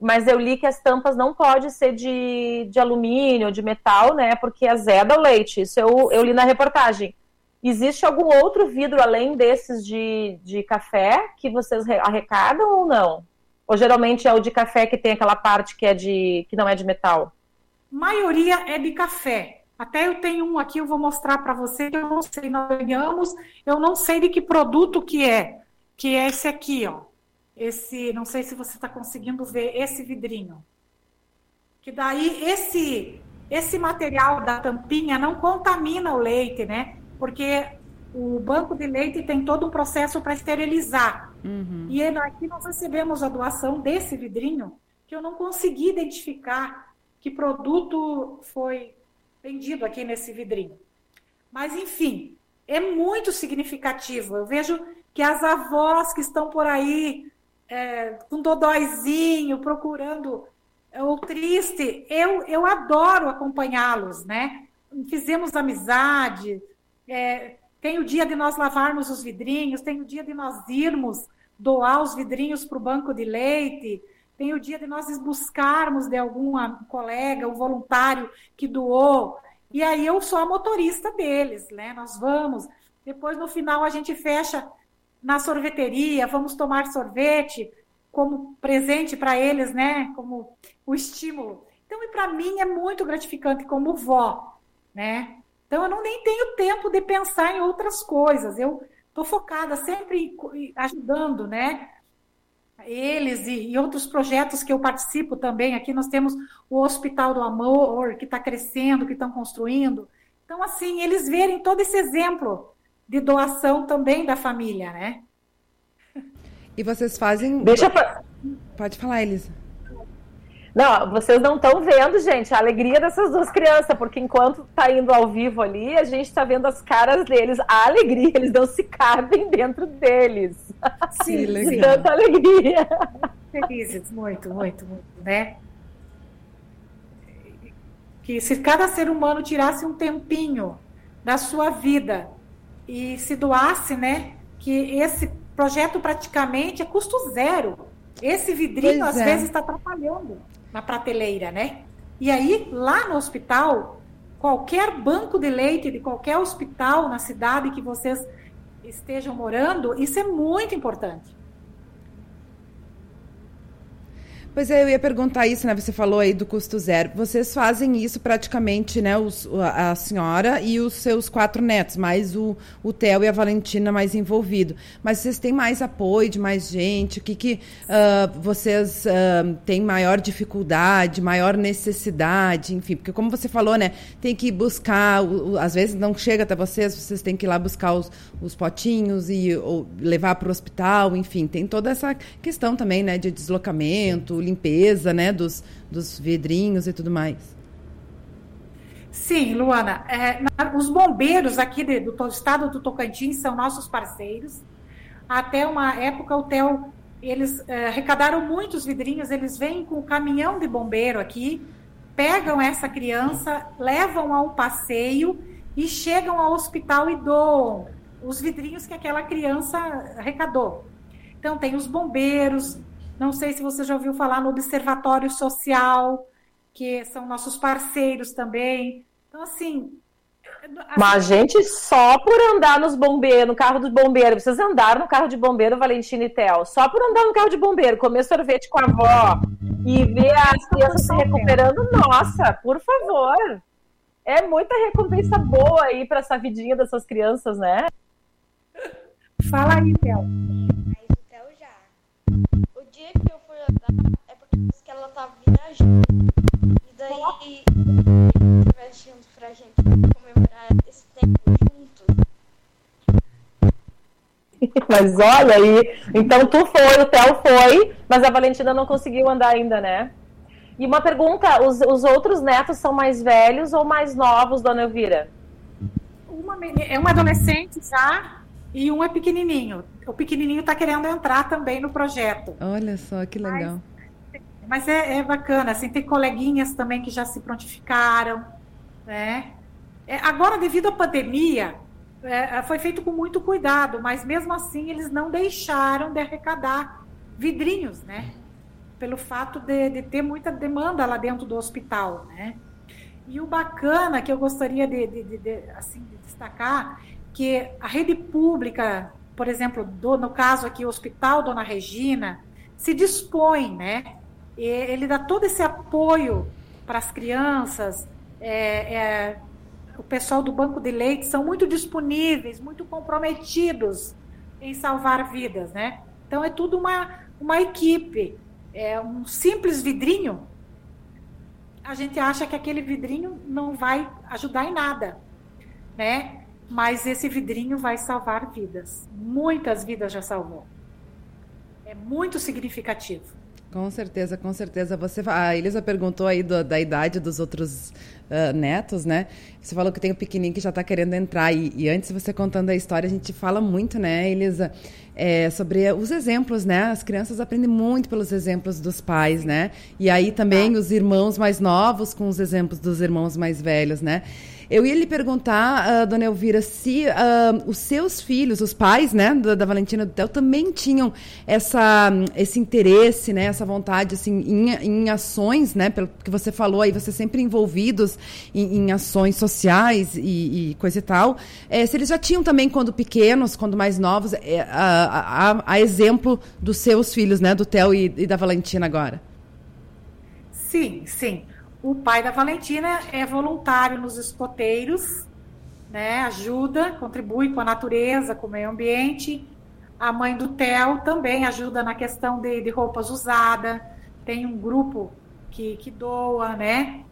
mas eu li que as tampas não pode ser de, de alumínio, de metal, né? Porque azeda o leite. Isso eu, eu li na reportagem. Existe algum outro vidro além desses de, de café que vocês arrecadam ou não? Ou geralmente é o de café que tem aquela parte que é de que não é de metal? Maioria é de café. Até eu tenho um aqui, eu vou mostrar para você, eu não sei, nós ganhamos, eu não sei de que produto que é, que é esse aqui, ó. Esse, não sei se você está conseguindo ver esse vidrinho. Que daí esse esse material da tampinha não contamina o leite, né? Porque o banco de leite tem todo um processo para esterilizar. Uhum. E aqui nós recebemos a doação desse vidrinho, que eu não consegui identificar que produto foi vendido aqui nesse vidrinho. Mas, enfim, é muito significativo. Eu vejo que as avós que estão por aí é, com dodóizinho, procurando é, ou triste, eu, eu adoro acompanhá-los, né? Fizemos amizade, é, tem o dia de nós lavarmos os vidrinhos, tem o dia de nós irmos doar os vidrinhos para o banco de leite, tem o dia de nós buscarmos de alguma colega, um voluntário que doou. E aí eu sou a motorista deles, né? Nós vamos. Depois, no final, a gente fecha na sorveteria, vamos tomar sorvete como presente para eles, né? Como o estímulo. Então, e para mim é muito gratificante como vó, né? Então, eu não nem tenho tempo de pensar em outras coisas. Eu estou focada sempre ajudando, né? Eles e, e, outros projetos que eu participo também. Aqui nós temos o Hospital do Amor, que está crescendo, que estão construindo. Então, assim, eles verem todo esse exemplo de doação também da família, né? E vocês fazem. Deixa pra... Pode falar, Elisa. Não, vocês não estão vendo, gente, a alegria dessas duas crianças, porque enquanto tá indo ao vivo ali, a gente está vendo as caras deles, a alegria, eles não se cabem dentro deles. Sim, legal. Tanta alegria. Felizes, muito, muito, muito, né? Que se cada ser humano tirasse um tempinho da sua vida e se doasse, né? Que esse projeto praticamente é custo zero. Esse vidrinho, pois às é. vezes, está atrapalhando na prateleira, né? E aí, lá no hospital, qualquer banco de leite de qualquer hospital na cidade que vocês estejam morando, isso é muito importante. Pois é, eu ia perguntar isso, né? Você falou aí do custo zero. Vocês fazem isso praticamente, né? Os, a senhora e os seus quatro netos, mais o, o Theo e a Valentina mais envolvido. Mas vocês têm mais apoio de mais gente? O que, que uh, vocês uh, têm maior dificuldade, maior necessidade? Enfim, porque como você falou, né? Tem que buscar, às vezes não chega até vocês, vocês têm que ir lá buscar os, os potinhos e levar para o hospital, enfim, tem toda essa questão também, né? De deslocamento, limpeza, né, dos, dos vidrinhos e tudo mais. Sim, Luana. É, os bombeiros aqui do, do, estado do Tocantins são nossos parceiros. Até uma época, o TEL, eles é, arrecadaram muitos vidrinhos, eles vêm com o caminhão de bombeiro aqui, pegam essa criança, levam a um passeio e chegam ao hospital e doam os vidrinhos que aquela criança arrecadou. Então, tem os bombeiros, não sei se você já ouviu falar no Observatório Social, que são nossos parceiros também. Então, assim. Mas, gente, só por andar nos bombeiros, no carro dos bombeiros, vocês andaram no carro de bombeiro, Valentina e Tel, só por andar no carro de bombeiro, comer sorvete com a avó e ver as crianças se recuperando, nossa, por favor. É muita recompensa boa aí para essa vidinha dessas crianças, né? Fala aí, Tel Mas olha aí, então tu foi, o Theo foi, mas a Valentina não conseguiu andar ainda, né? E uma pergunta, os, os outros netos são mais velhos ou mais novos, dona Elvira? Uma, é uma adolescente já e um é pequenininho. O pequenininho está querendo entrar também no projeto. Olha só que legal. Mas, mas é, é, bacana, assim, tem coleguinhas também que já se prontificaram, né? É, agora, devido à pandemia, é, foi feito com muito cuidado, mas mesmo assim eles não deixaram de arrecadar vidrinhos, né? Pelo fato de, de ter muita demanda lá dentro do hospital, né? E o bacana que eu gostaria de, de, de, assim, de destacar que a rede pública, por exemplo, do, no caso aqui o Hospital Dona Regina, se dispõe, né? E ele dá todo esse apoio para as crianças. É, é, o pessoal do Banco de Leite são muito disponíveis, muito comprometidos em salvar vidas, né? Então é tudo uma, uma equipe. É um simples vidrinho a gente acha que aquele vidrinho não vai ajudar em nada, né? Mas esse vidrinho vai salvar vidas. Muitas vidas já salvou. É muito significativo. Com certeza, com certeza. Você, a Elisa perguntou aí do, da idade dos outros uh, netos, né? Você falou que tem o pequenininho que já está querendo entrar. E, e, antes você contando a história, a gente fala muito, né, Elisa, é, sobre os exemplos, né? As crianças aprendem muito pelos exemplos dos pais, né? E aí também os irmãos mais novos com os exemplos dos irmãos mais velhos, né? Eu ia lhe perguntar, uh, dona Elvira, se uh, os seus filhos, os pais, né, da, da Valentina do Theo, também tinham essa, esse interesse, né, essa vontade, assim, em, em ações, né, pelo que você falou aí, você sempre envolvidos em, em ações sociais e, e, coisa e tal. É, se eles já tinham também, quando pequenos, quando mais novos, é, a, a, a, exemplo dos seus filhos, né, do Theo e, e da Valentina agora. Sim, sim. O pai da Valentina é voluntário nos escoteiros, né? Ajuda, contribui com a natureza, com o meio ambiente. A mãe do Theo também ajuda na questão de, de roupas usadas. Tem um grupo que, que doa, né?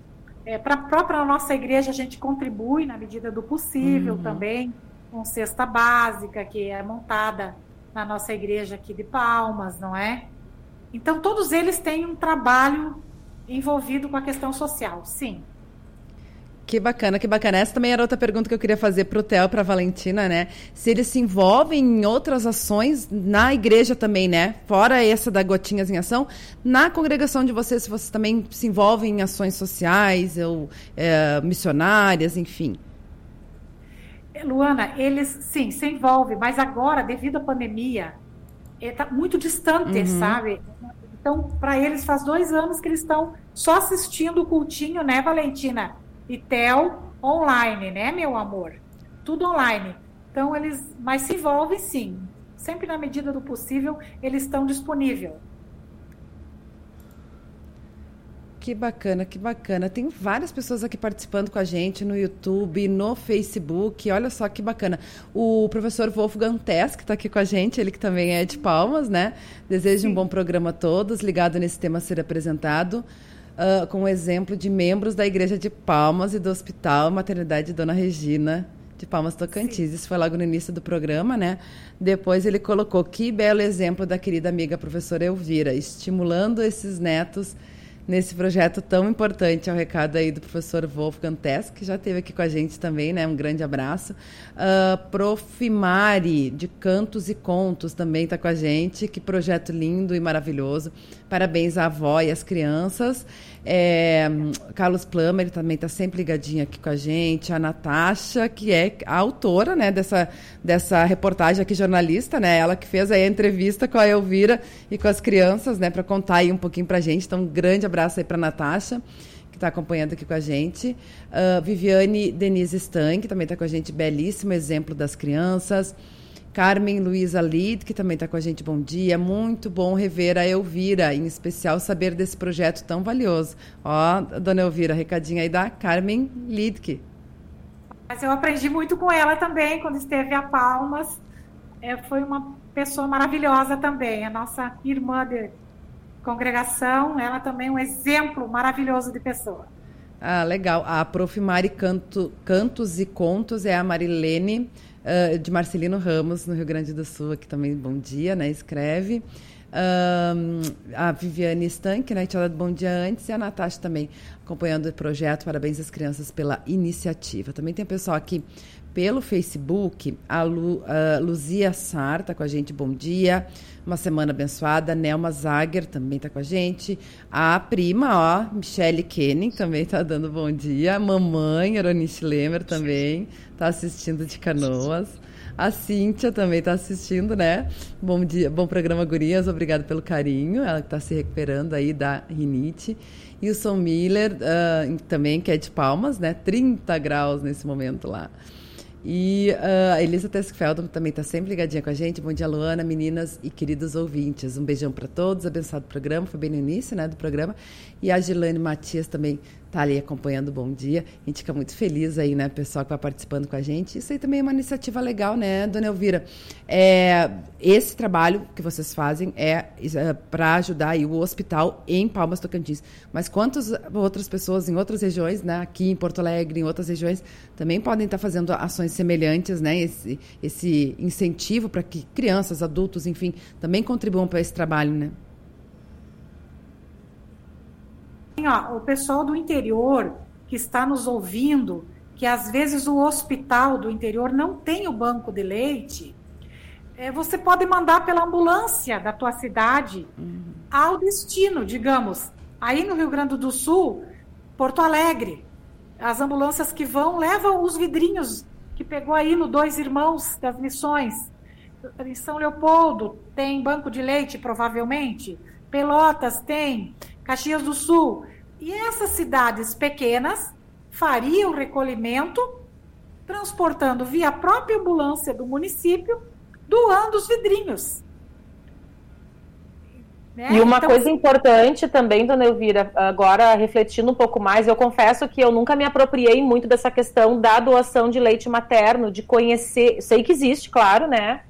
É, Para a própria nossa igreja, a gente contribui na medida do possível uhum. também, com cesta básica, que é montada na nossa igreja aqui de Palmas, não é? Então, todos eles têm um trabalho envolvido com a questão social, sim. Que bacana, que bacana. Essa também era outra pergunta que eu queria fazer para o Theo, para a Valentina, né? Se eles se envolvem em outras ações na igreja também, né? Fora essa da Gotinhas em Ação, na congregação de vocês, se vocês também se envolvem em ações sociais ou é, missionárias, enfim. Luana, eles sim se envolvem, mas agora, devido à pandemia, está é, muito distante, uhum. sabe? Então, para eles, faz dois anos que eles estão só assistindo o cultinho, né, Valentina? E Theo online, né, meu amor? Tudo online. Então, eles. Mas se envolvem sim. Sempre na medida do possível, eles estão disponíveis. Que bacana, que bacana. Tem várias pessoas aqui participando com a gente no YouTube, no Facebook. Olha só que bacana. O professor Wolfgang Tess, que está aqui com a gente, ele que também é de Palmas, né? Desejo um bom programa a todos, ligado nesse tema a ser apresentado. Uh, com o exemplo de membros da Igreja de Palmas e do Hospital Maternidade Dona Regina de Palmas Tocantins. Sim. Isso foi logo no início do programa, né? Depois ele colocou que belo exemplo da querida amiga professora Elvira, estimulando esses netos nesse projeto tão importante. É o recado aí do professor Wolfgang Tess, que já esteve aqui com a gente também, né? Um grande abraço. Uh, Profimari, de Cantos e Contos, também está com a gente. Que projeto lindo e maravilhoso. Parabéns à avó e às crianças. É, Carlos Plummer também está sempre ligadinho aqui com a gente. A Natasha, que é a autora né, dessa, dessa reportagem aqui, jornalista, né? Ela que fez aí a entrevista com a Elvira e com as crianças, né? Para contar aí um pouquinho para a gente. Então, um grande abraço aí para a Natasha que está acompanhando aqui com a gente. Uh, Viviane Denise Stan, que também está com a gente, belíssimo exemplo das crianças. Carmen Luiza Lid, que também está com a gente, bom dia. Muito bom rever a Elvira, em especial saber desse projeto tão valioso. Ó, dona Elvira, recadinho aí da Carmen Lidke. Mas eu aprendi muito com ela também, quando esteve a Palmas. É, foi uma pessoa maravilhosa também, a nossa irmã de congregação, ela também é um exemplo maravilhoso de pessoa. Ah, legal. A Prof. Mari Canto, Cantos e Contos é a Marilene uh, de Marcelino Ramos, no Rio Grande do Sul, aqui também, bom dia, né? Escreve. A Viviane Stank, né, tinha dado bom dia antes, e a Natasha também acompanhando o projeto. Parabéns às crianças pela iniciativa. Também tem pessoal aqui pelo Facebook, a, Lu, a Luzia Sar está com a gente, bom dia. Uma semana abençoada. Nelma Zager também está com a gente. A prima, ó, Michelle Kenning também está dando bom dia. A mamãe, Eronice Lemer também está assistindo de canoas. A Cíntia também está assistindo, né? Bom dia, bom programa, Gurias. Obrigada pelo carinho. Ela está se recuperando aí da rinite. E o Son Miller uh, também, que é de Palmas, né? 30 graus nesse momento lá. E uh, a Elisa Teskfeldman também está sempre ligadinha com a gente. Bom dia, Luana, meninas e queridos ouvintes. Um beijão para todos, abençoado programa, foi bem no início né, do programa. E a Gilane Matias também está ali acompanhando o Bom Dia. A gente fica muito feliz aí, né, pessoal que vai participando com a gente. Isso aí também é uma iniciativa legal, né, dona Elvira? É, esse trabalho que vocês fazem é, é para ajudar aí o hospital em Palmas Tocantins. Mas quantas outras pessoas em outras regiões, né, aqui em Porto Alegre, em outras regiões, também podem estar fazendo ações semelhantes, né, esse, esse incentivo para que crianças, adultos, enfim, também contribuam para esse trabalho, né? Ó, o pessoal do interior que está nos ouvindo, que às vezes o hospital do interior não tem o banco de leite, é, você pode mandar pela ambulância da tua cidade uhum. ao destino, digamos. Aí no Rio Grande do Sul, Porto Alegre, as ambulâncias que vão levam os vidrinhos que pegou aí no Dois Irmãos das Missões. Em São Leopoldo tem banco de leite, provavelmente. Pelotas tem. Caxias do Sul. E essas cidades pequenas fariam o recolhimento, transportando via própria ambulância do município, doando os vidrinhos. Né? E uma então, coisa importante também, dona Elvira, agora refletindo um pouco mais, eu confesso que eu nunca me apropriei muito dessa questão da doação de leite materno, de conhecer, sei que existe, claro, né?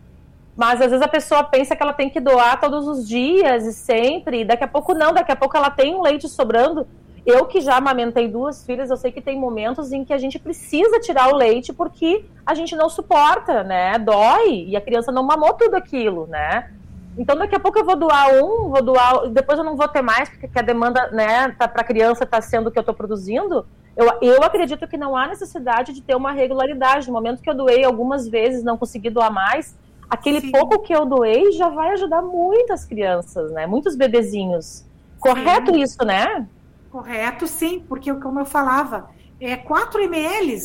Mas às vezes a pessoa pensa que ela tem que doar todos os dias e sempre, e daqui a pouco não, daqui a pouco ela tem um leite sobrando. Eu que já amamentei duas filhas, eu sei que tem momentos em que a gente precisa tirar o leite porque a gente não suporta, né? Dói e a criança não mamou tudo aquilo, né? Então daqui a pouco eu vou doar um, vou doar, depois eu não vou ter mais porque a demanda, né, tá, para criança está sendo o que eu estou produzindo. Eu, eu acredito que não há necessidade de ter uma regularidade. No momento que eu doei algumas vezes, não consegui doar mais, aquele Sim. pouco que eu doei já vai ajudar muitas crianças, né? Muitos bebezinhos. Correto sim. isso, né? Correto, sim, porque como eu falava, é 4 ml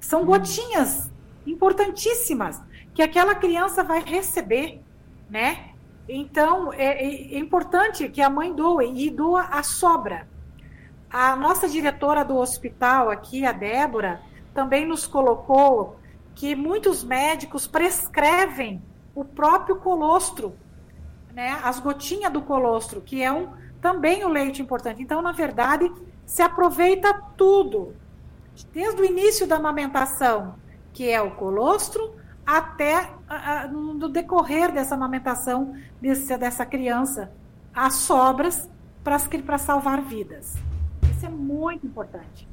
são hum. gotinhas importantíssimas que aquela criança vai receber, né? Então é, é, é importante que a mãe doe e doa a sobra. A nossa diretora do hospital aqui, a Débora, também nos colocou que muitos médicos prescrevem o próprio colostro, né, as gotinhas do colostro, que é um, também o um leite importante. Então, na verdade, se aproveita tudo, desde o início da amamentação, que é o colostro, até a, a, no decorrer dessa amamentação desse, dessa criança, as sobras para salvar vidas. Isso é muito importante.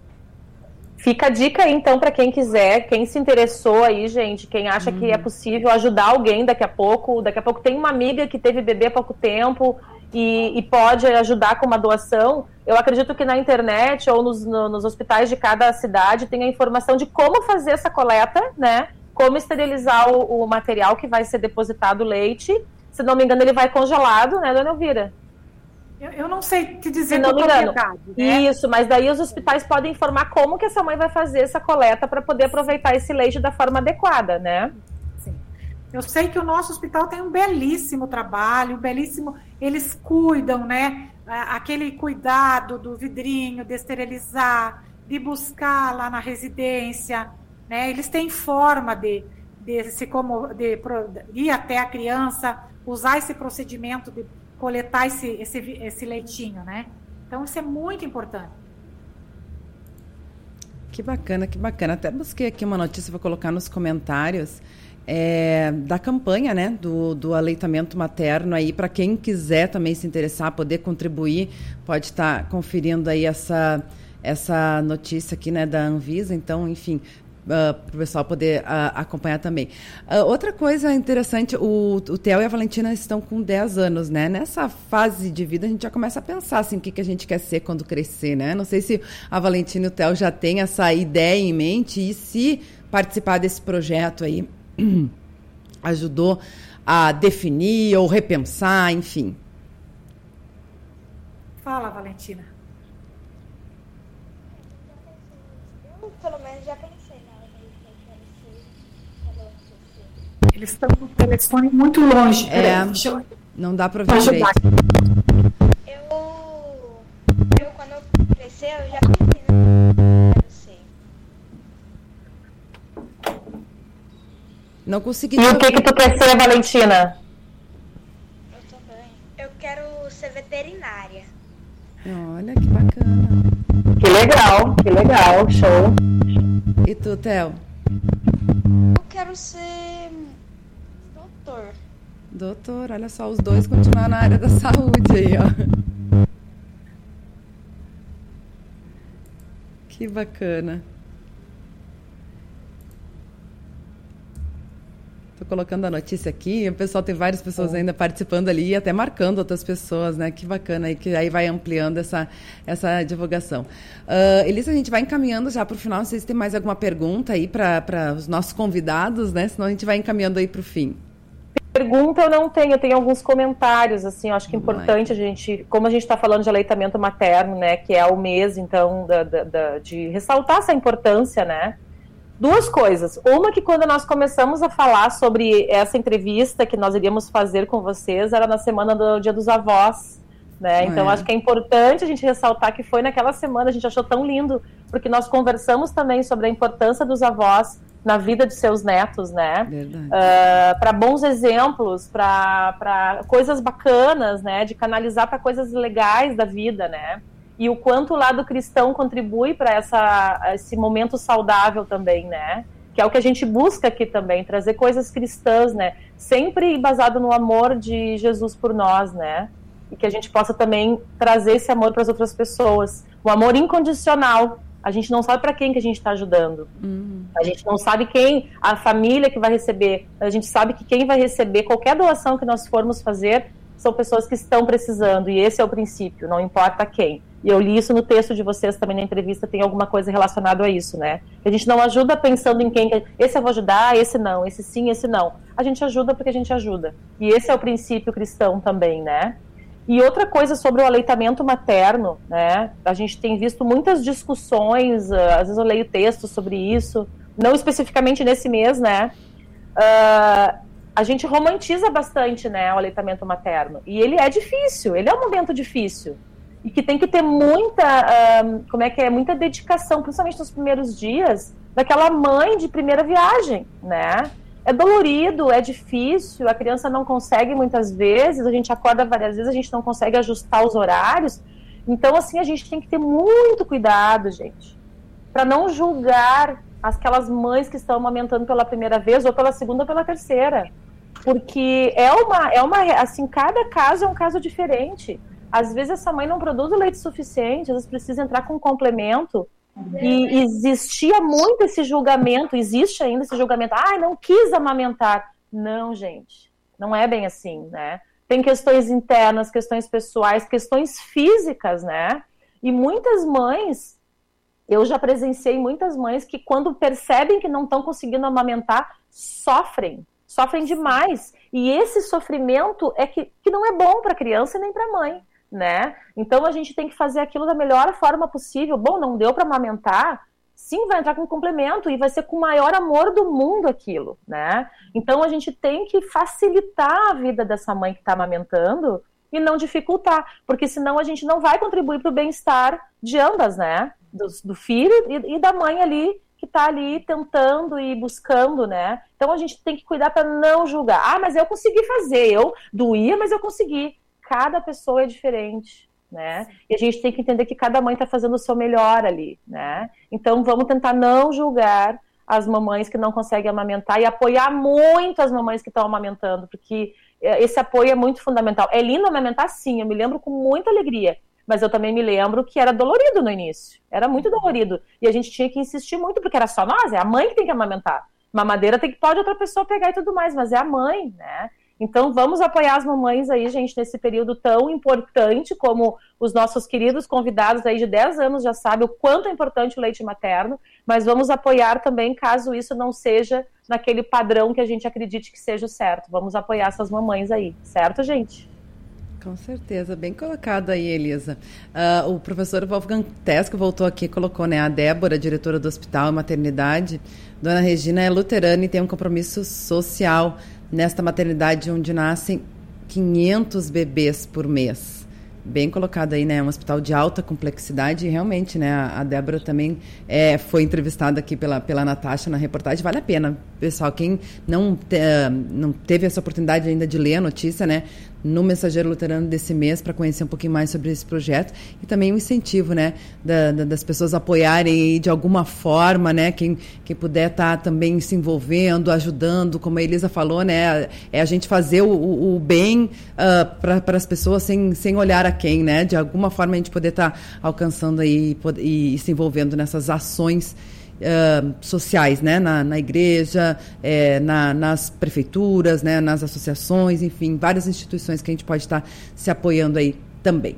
Fica a dica aí, então, para quem quiser, quem se interessou aí, gente, quem acha uhum. que é uhum. possível ajudar alguém daqui a pouco. Daqui a pouco tem uma amiga que teve bebê há pouco tempo e, e pode ajudar com uma doação. Eu acredito que na internet ou nos, no, nos hospitais de cada cidade tem a informação de como fazer essa coleta, né? Como esterilizar o, o material que vai ser depositado o leite. Se não me engano, ele vai congelado, né, dona Elvira? Eu, eu não sei te dizer Se não me engano. Né? Isso, mas daí os hospitais podem informar como que essa mãe vai fazer essa coleta para poder aproveitar esse leite da forma adequada, né? Sim. Eu sei que o nosso hospital tem um belíssimo trabalho, um belíssimo. Eles cuidam, né? Aquele cuidado do vidrinho, de esterilizar, de buscar lá na residência, né? Eles têm forma de, de se como de, de ir até a criança, usar esse procedimento de coletar esse, esse, esse leitinho, né? Então isso é muito importante. Que bacana, que bacana. Até busquei aqui uma notícia para colocar nos comentários é, da campanha, né, do, do aleitamento materno aí para quem quiser também se interessar, poder contribuir, pode estar tá conferindo aí essa essa notícia aqui, né, da Anvisa. Então, enfim, ah, para o pessoal poder uh, acompanhar também. Uh, outra coisa interessante, o, o Theo e a Valentina estão com 10 anos, né? Nessa fase de vida a gente já começa a pensar assim, o que, que a gente quer ser quando crescer, né? Não sei se a Valentina e o Theo já têm essa ideia em mente e se participar desse projeto aí ajudou a definir ou repensar, enfim. Fala, Valentina. Eu, pelo menos, já pensei Eles estão com o telefone muito longe. É, eu... não dá para ver direito. Eu, eu, quando eu crescer, eu já pensei, né? Não consegui. E o que que tu quer ser, Valentina? Eu também. Eu quero ser veterinária. Olha, que bacana. Que legal, que legal, show. E tu, Theo? Eu quero ser doutor. Doutor, olha só, os dois continuam na área da saúde aí, ó. Que bacana. Tô colocando a notícia aqui, o pessoal tem várias pessoas ainda participando ali e até marcando outras pessoas, né? Que bacana aí, que aí vai ampliando essa, essa divulgação. Uh, Elisa, a gente vai encaminhando já para o final, não sei se tem mais alguma pergunta aí para os nossos convidados, né? Senão a gente vai encaminhando aí para o fim. Pergunta eu não tenho, eu tenho alguns comentários, assim, eu acho que é importante a gente, como a gente está falando de aleitamento materno, né, que é o mês, então, da, da, da, de ressaltar essa importância, né, duas coisas. Uma que quando nós começamos a falar sobre essa entrevista que nós iríamos fazer com vocês, era na semana do Dia dos Avós, né? Então É. acho que é importante a gente ressaltar que foi naquela semana, a gente achou tão lindo, porque nós conversamos também sobre a importância dos avós na vida de seus netos, né? Verdade. para bons exemplos, para coisas bacanas, né? De canalizar para coisas legais da vida, né? E o quanto o lado cristão contribui para esse momento saudável também, né? Que é o que a gente busca aqui também, trazer coisas cristãs, né? Sempre baseado no amor de Jesus por nós, né? E que a gente possa também trazer esse amor para as outras pessoas, o amor incondicional. A gente não sabe para quem que a gente está ajudando. Uhum. A gente não sabe quem, a família que vai receber. A gente sabe que quem vai receber qualquer doação que nós formos fazer são pessoas que estão precisando. E esse é o princípio, não importa quem. E eu li isso no texto de vocês também na entrevista, tem alguma coisa relacionada a isso, né? A gente não ajuda pensando em quem. Esse eu vou ajudar, esse não, esse sim, esse não. A gente ajuda porque a gente ajuda. E esse é o princípio cristão também, né? E outra coisa sobre o aleitamento materno, né? A gente tem visto muitas discussões, ah, às vezes eu leio textos sobre isso, não especificamente nesse mês, né? Ah, a gente romantiza bastante, né, o aleitamento materno. E ele é difícil, ele é um momento difícil. E que tem que ter muita, ah, como é que é, muita dedicação, principalmente nos primeiros dias, daquela mãe de primeira viagem, né? É dolorido, é difícil, a criança não consegue muitas vezes, a gente acorda várias vezes, a gente não consegue ajustar os horários. Então, assim, a gente tem que ter muito cuidado, gente, para não julgar aquelas mães que estão amamentando pela primeira vez, ou pela segunda, ou pela terceira. Porque é uma, é uma, assim, cada caso é um caso diferente. Às vezes essa mãe não produz leite suficiente, às vezes precisa entrar com um complemento. E existia muito esse julgamento, existe ainda esse julgamento. Ah, não quis amamentar. Não, gente, não é bem assim, né? Tem questões internas, questões pessoais, questões físicas, né? E muitas mães, eu já presenciei muitas mães que quando percebem que não estão conseguindo amamentar, sofrem, sofrem demais. E esse sofrimento é que, que não é bom para a criança nem para a mãe né? Então a gente tem que fazer aquilo da melhor forma possível. Bom, não deu para amamentar, sim, vai entrar com complemento e vai ser com o maior amor do mundo aquilo, né? Então a gente tem que facilitar a vida dessa mãe que está amamentando e não dificultar, porque senão a gente não vai contribuir para o bem-estar de ambas, né? Do, do filho e, e da mãe ali que está ali tentando e buscando, né? Então a gente tem que cuidar para não julgar. Ah, mas eu consegui fazer, eu doía, mas eu consegui cada pessoa é diferente, né? E a gente tem que entender que cada mãe está fazendo o seu melhor ali, né? Então vamos tentar não julgar as mamães que não conseguem amamentar e apoiar muito as mamães que estão amamentando, porque esse apoio é muito fundamental. É lindo amamentar, sim, eu me lembro com muita alegria, mas eu também me lembro que era dolorido no início, era muito dolorido, e a gente tinha que insistir muito, porque era só nós, é a mãe que tem que amamentar. Mamadeira tem que pode outra pessoa pegar e tudo mais, mas é a mãe, né? Então, vamos apoiar as mamães aí, gente, nesse período tão importante, como os nossos queridos convidados aí de 10 anos já sabem o quanto é importante o leite materno, mas vamos apoiar também caso isso não seja naquele padrão que a gente acredite que seja o certo. Vamos apoiar essas mamães aí, certo, gente? Com certeza, bem colocado aí, Elisa. Uh, o professor Wolfgang Tesco voltou aqui e colocou, né, a Débora, diretora do Hospital Maternidade, Dona Regina é luterana e tem um compromisso social nesta maternidade onde nascem 500 bebês por mês. bem colocado aí, né? É um hospital de alta complexidade e realmente, né? A, Débora também é, foi entrevistada aqui pela, pela Natasha na reportagem. Vale a pena, pessoal. Quem não, te, não teve essa oportunidade ainda de ler a notícia, né? No Mensageiro Luterano desse mês para conhecer um pouquinho mais sobre esse projeto e também o um incentivo, né, da, da, das pessoas apoiarem de alguma forma, né, quem, quem puder estar tá também se envolvendo, ajudando, como a Elisa falou, né, é a gente fazer o, o, bem uh, ah, para as pessoas sem, sem olhar a quem, né, de alguma forma a gente poder estar tá alcançando aí e, e se envolvendo nessas ações Uh, sociais, né? na, na igreja, é, na, nas prefeituras, né? nas associações, enfim, várias instituições que a gente pode estar se apoiando aí também.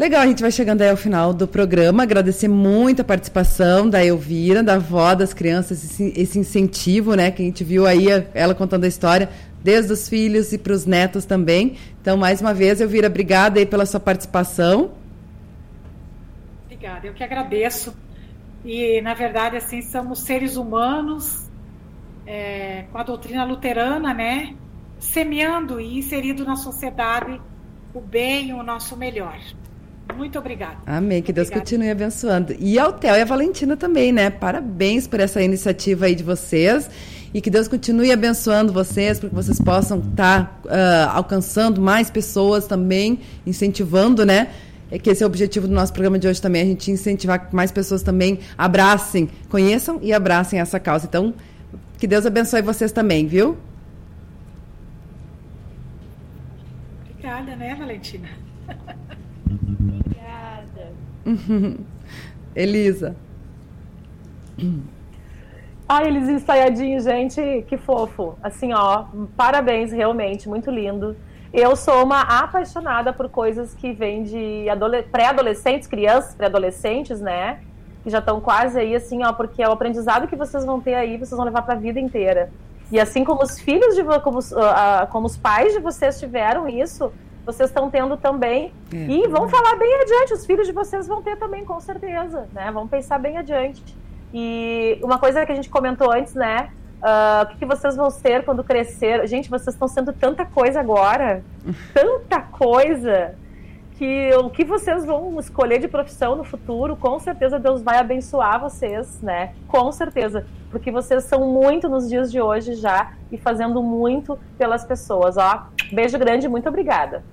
Legal, a gente vai chegando aí ao final do programa. Agradecer muito a participação da Elvira, da avó das crianças, esse, esse incentivo, né? Que a gente viu aí ela contando a história, desde os filhos e para os netos também. Então, mais uma vez, Elvira, obrigada aí pela sua participação. Obrigada, eu que agradeço e, na verdade, assim, somos seres humanos é, com a doutrina luterana, né? Semeando e inserindo na sociedade o bem, o nosso melhor. Muito obrigada. Amém. Que Deus continue abençoando. E ao Theo e a Valentina também, né? Parabéns por essa iniciativa aí de vocês. E que Deus continue abençoando vocês, para que vocês possam estar tá, uh, alcançando mais pessoas também, incentivando, né? É que esse é o objetivo do nosso programa de hoje também, a gente incentivar que mais pessoas também abracem, conheçam e abracem essa causa. Então, que Deus abençoe vocês também, viu? Obrigada, né, Valentina? Obrigada. Elisa. Ai, eles ensaiadinhos, gente, que fofo. Assim, ó, parabéns, realmente, muito lindo. Eu sou uma apaixonada por coisas que vêm de pré-adolescentes, crianças, pré-adolescentes, né? Que já estão quase aí, assim, ó, porque é o aprendizado que vocês vão ter aí, vocês vão levar para a vida inteira. E assim como os filhos de como, uh, como os pais de vocês tiveram isso, vocês estão tendo também. É. E vão falar bem adiante, os filhos de vocês vão ter também, com certeza, né? Vão pensar bem adiante. E uma coisa que a gente comentou antes, né? Uh, o que, que, vocês vão ser quando crescer? Gente, vocês estão sendo tanta coisa agora, tanta coisa, que o que vocês vão escolher de profissão no futuro, com certeza Deus vai abençoar vocês, né? Com certeza, porque vocês são muito nos dias de hoje já e fazendo muito pelas pessoas, ó. Beijo grande, muito obrigada.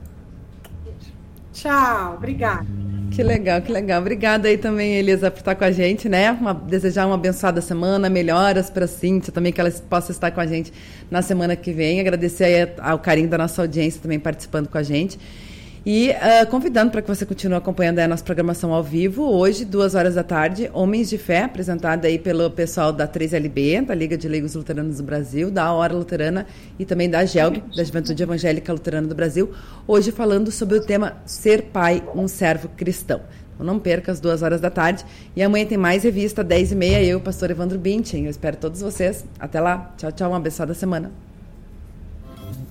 Tchau, obrigada. Que legal, que legal. Obrigada aí também, Elisa, por estar com a gente, né? Uma, desejar uma abençoada semana, melhoras para a Cíntia também, que ela possa estar com a gente na semana que vem. Agradecer aí ao carinho da nossa audiência também participando com a gente. E uh, convidando para que você continue acompanhando a nossa programação ao vivo. Hoje, duas horas da tarde, Homens de Fé, apresentada aí pelo pessoal da 3LB, da Liga de Leigos Luteranos do Brasil, da Hora Luterana e também da GELB, da Juventude Evangélica Luterana do Brasil. Hoje falando sobre o tema Ser Pai, um Servo Cristão. Então não perca as duas horas da tarde. E amanhã tem mais revista, 10 e meia, eu, pastor Evandro Bintin. Eu espero todos vocês. Até lá. Tchau, tchau. Uma abençoada semana.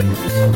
Thank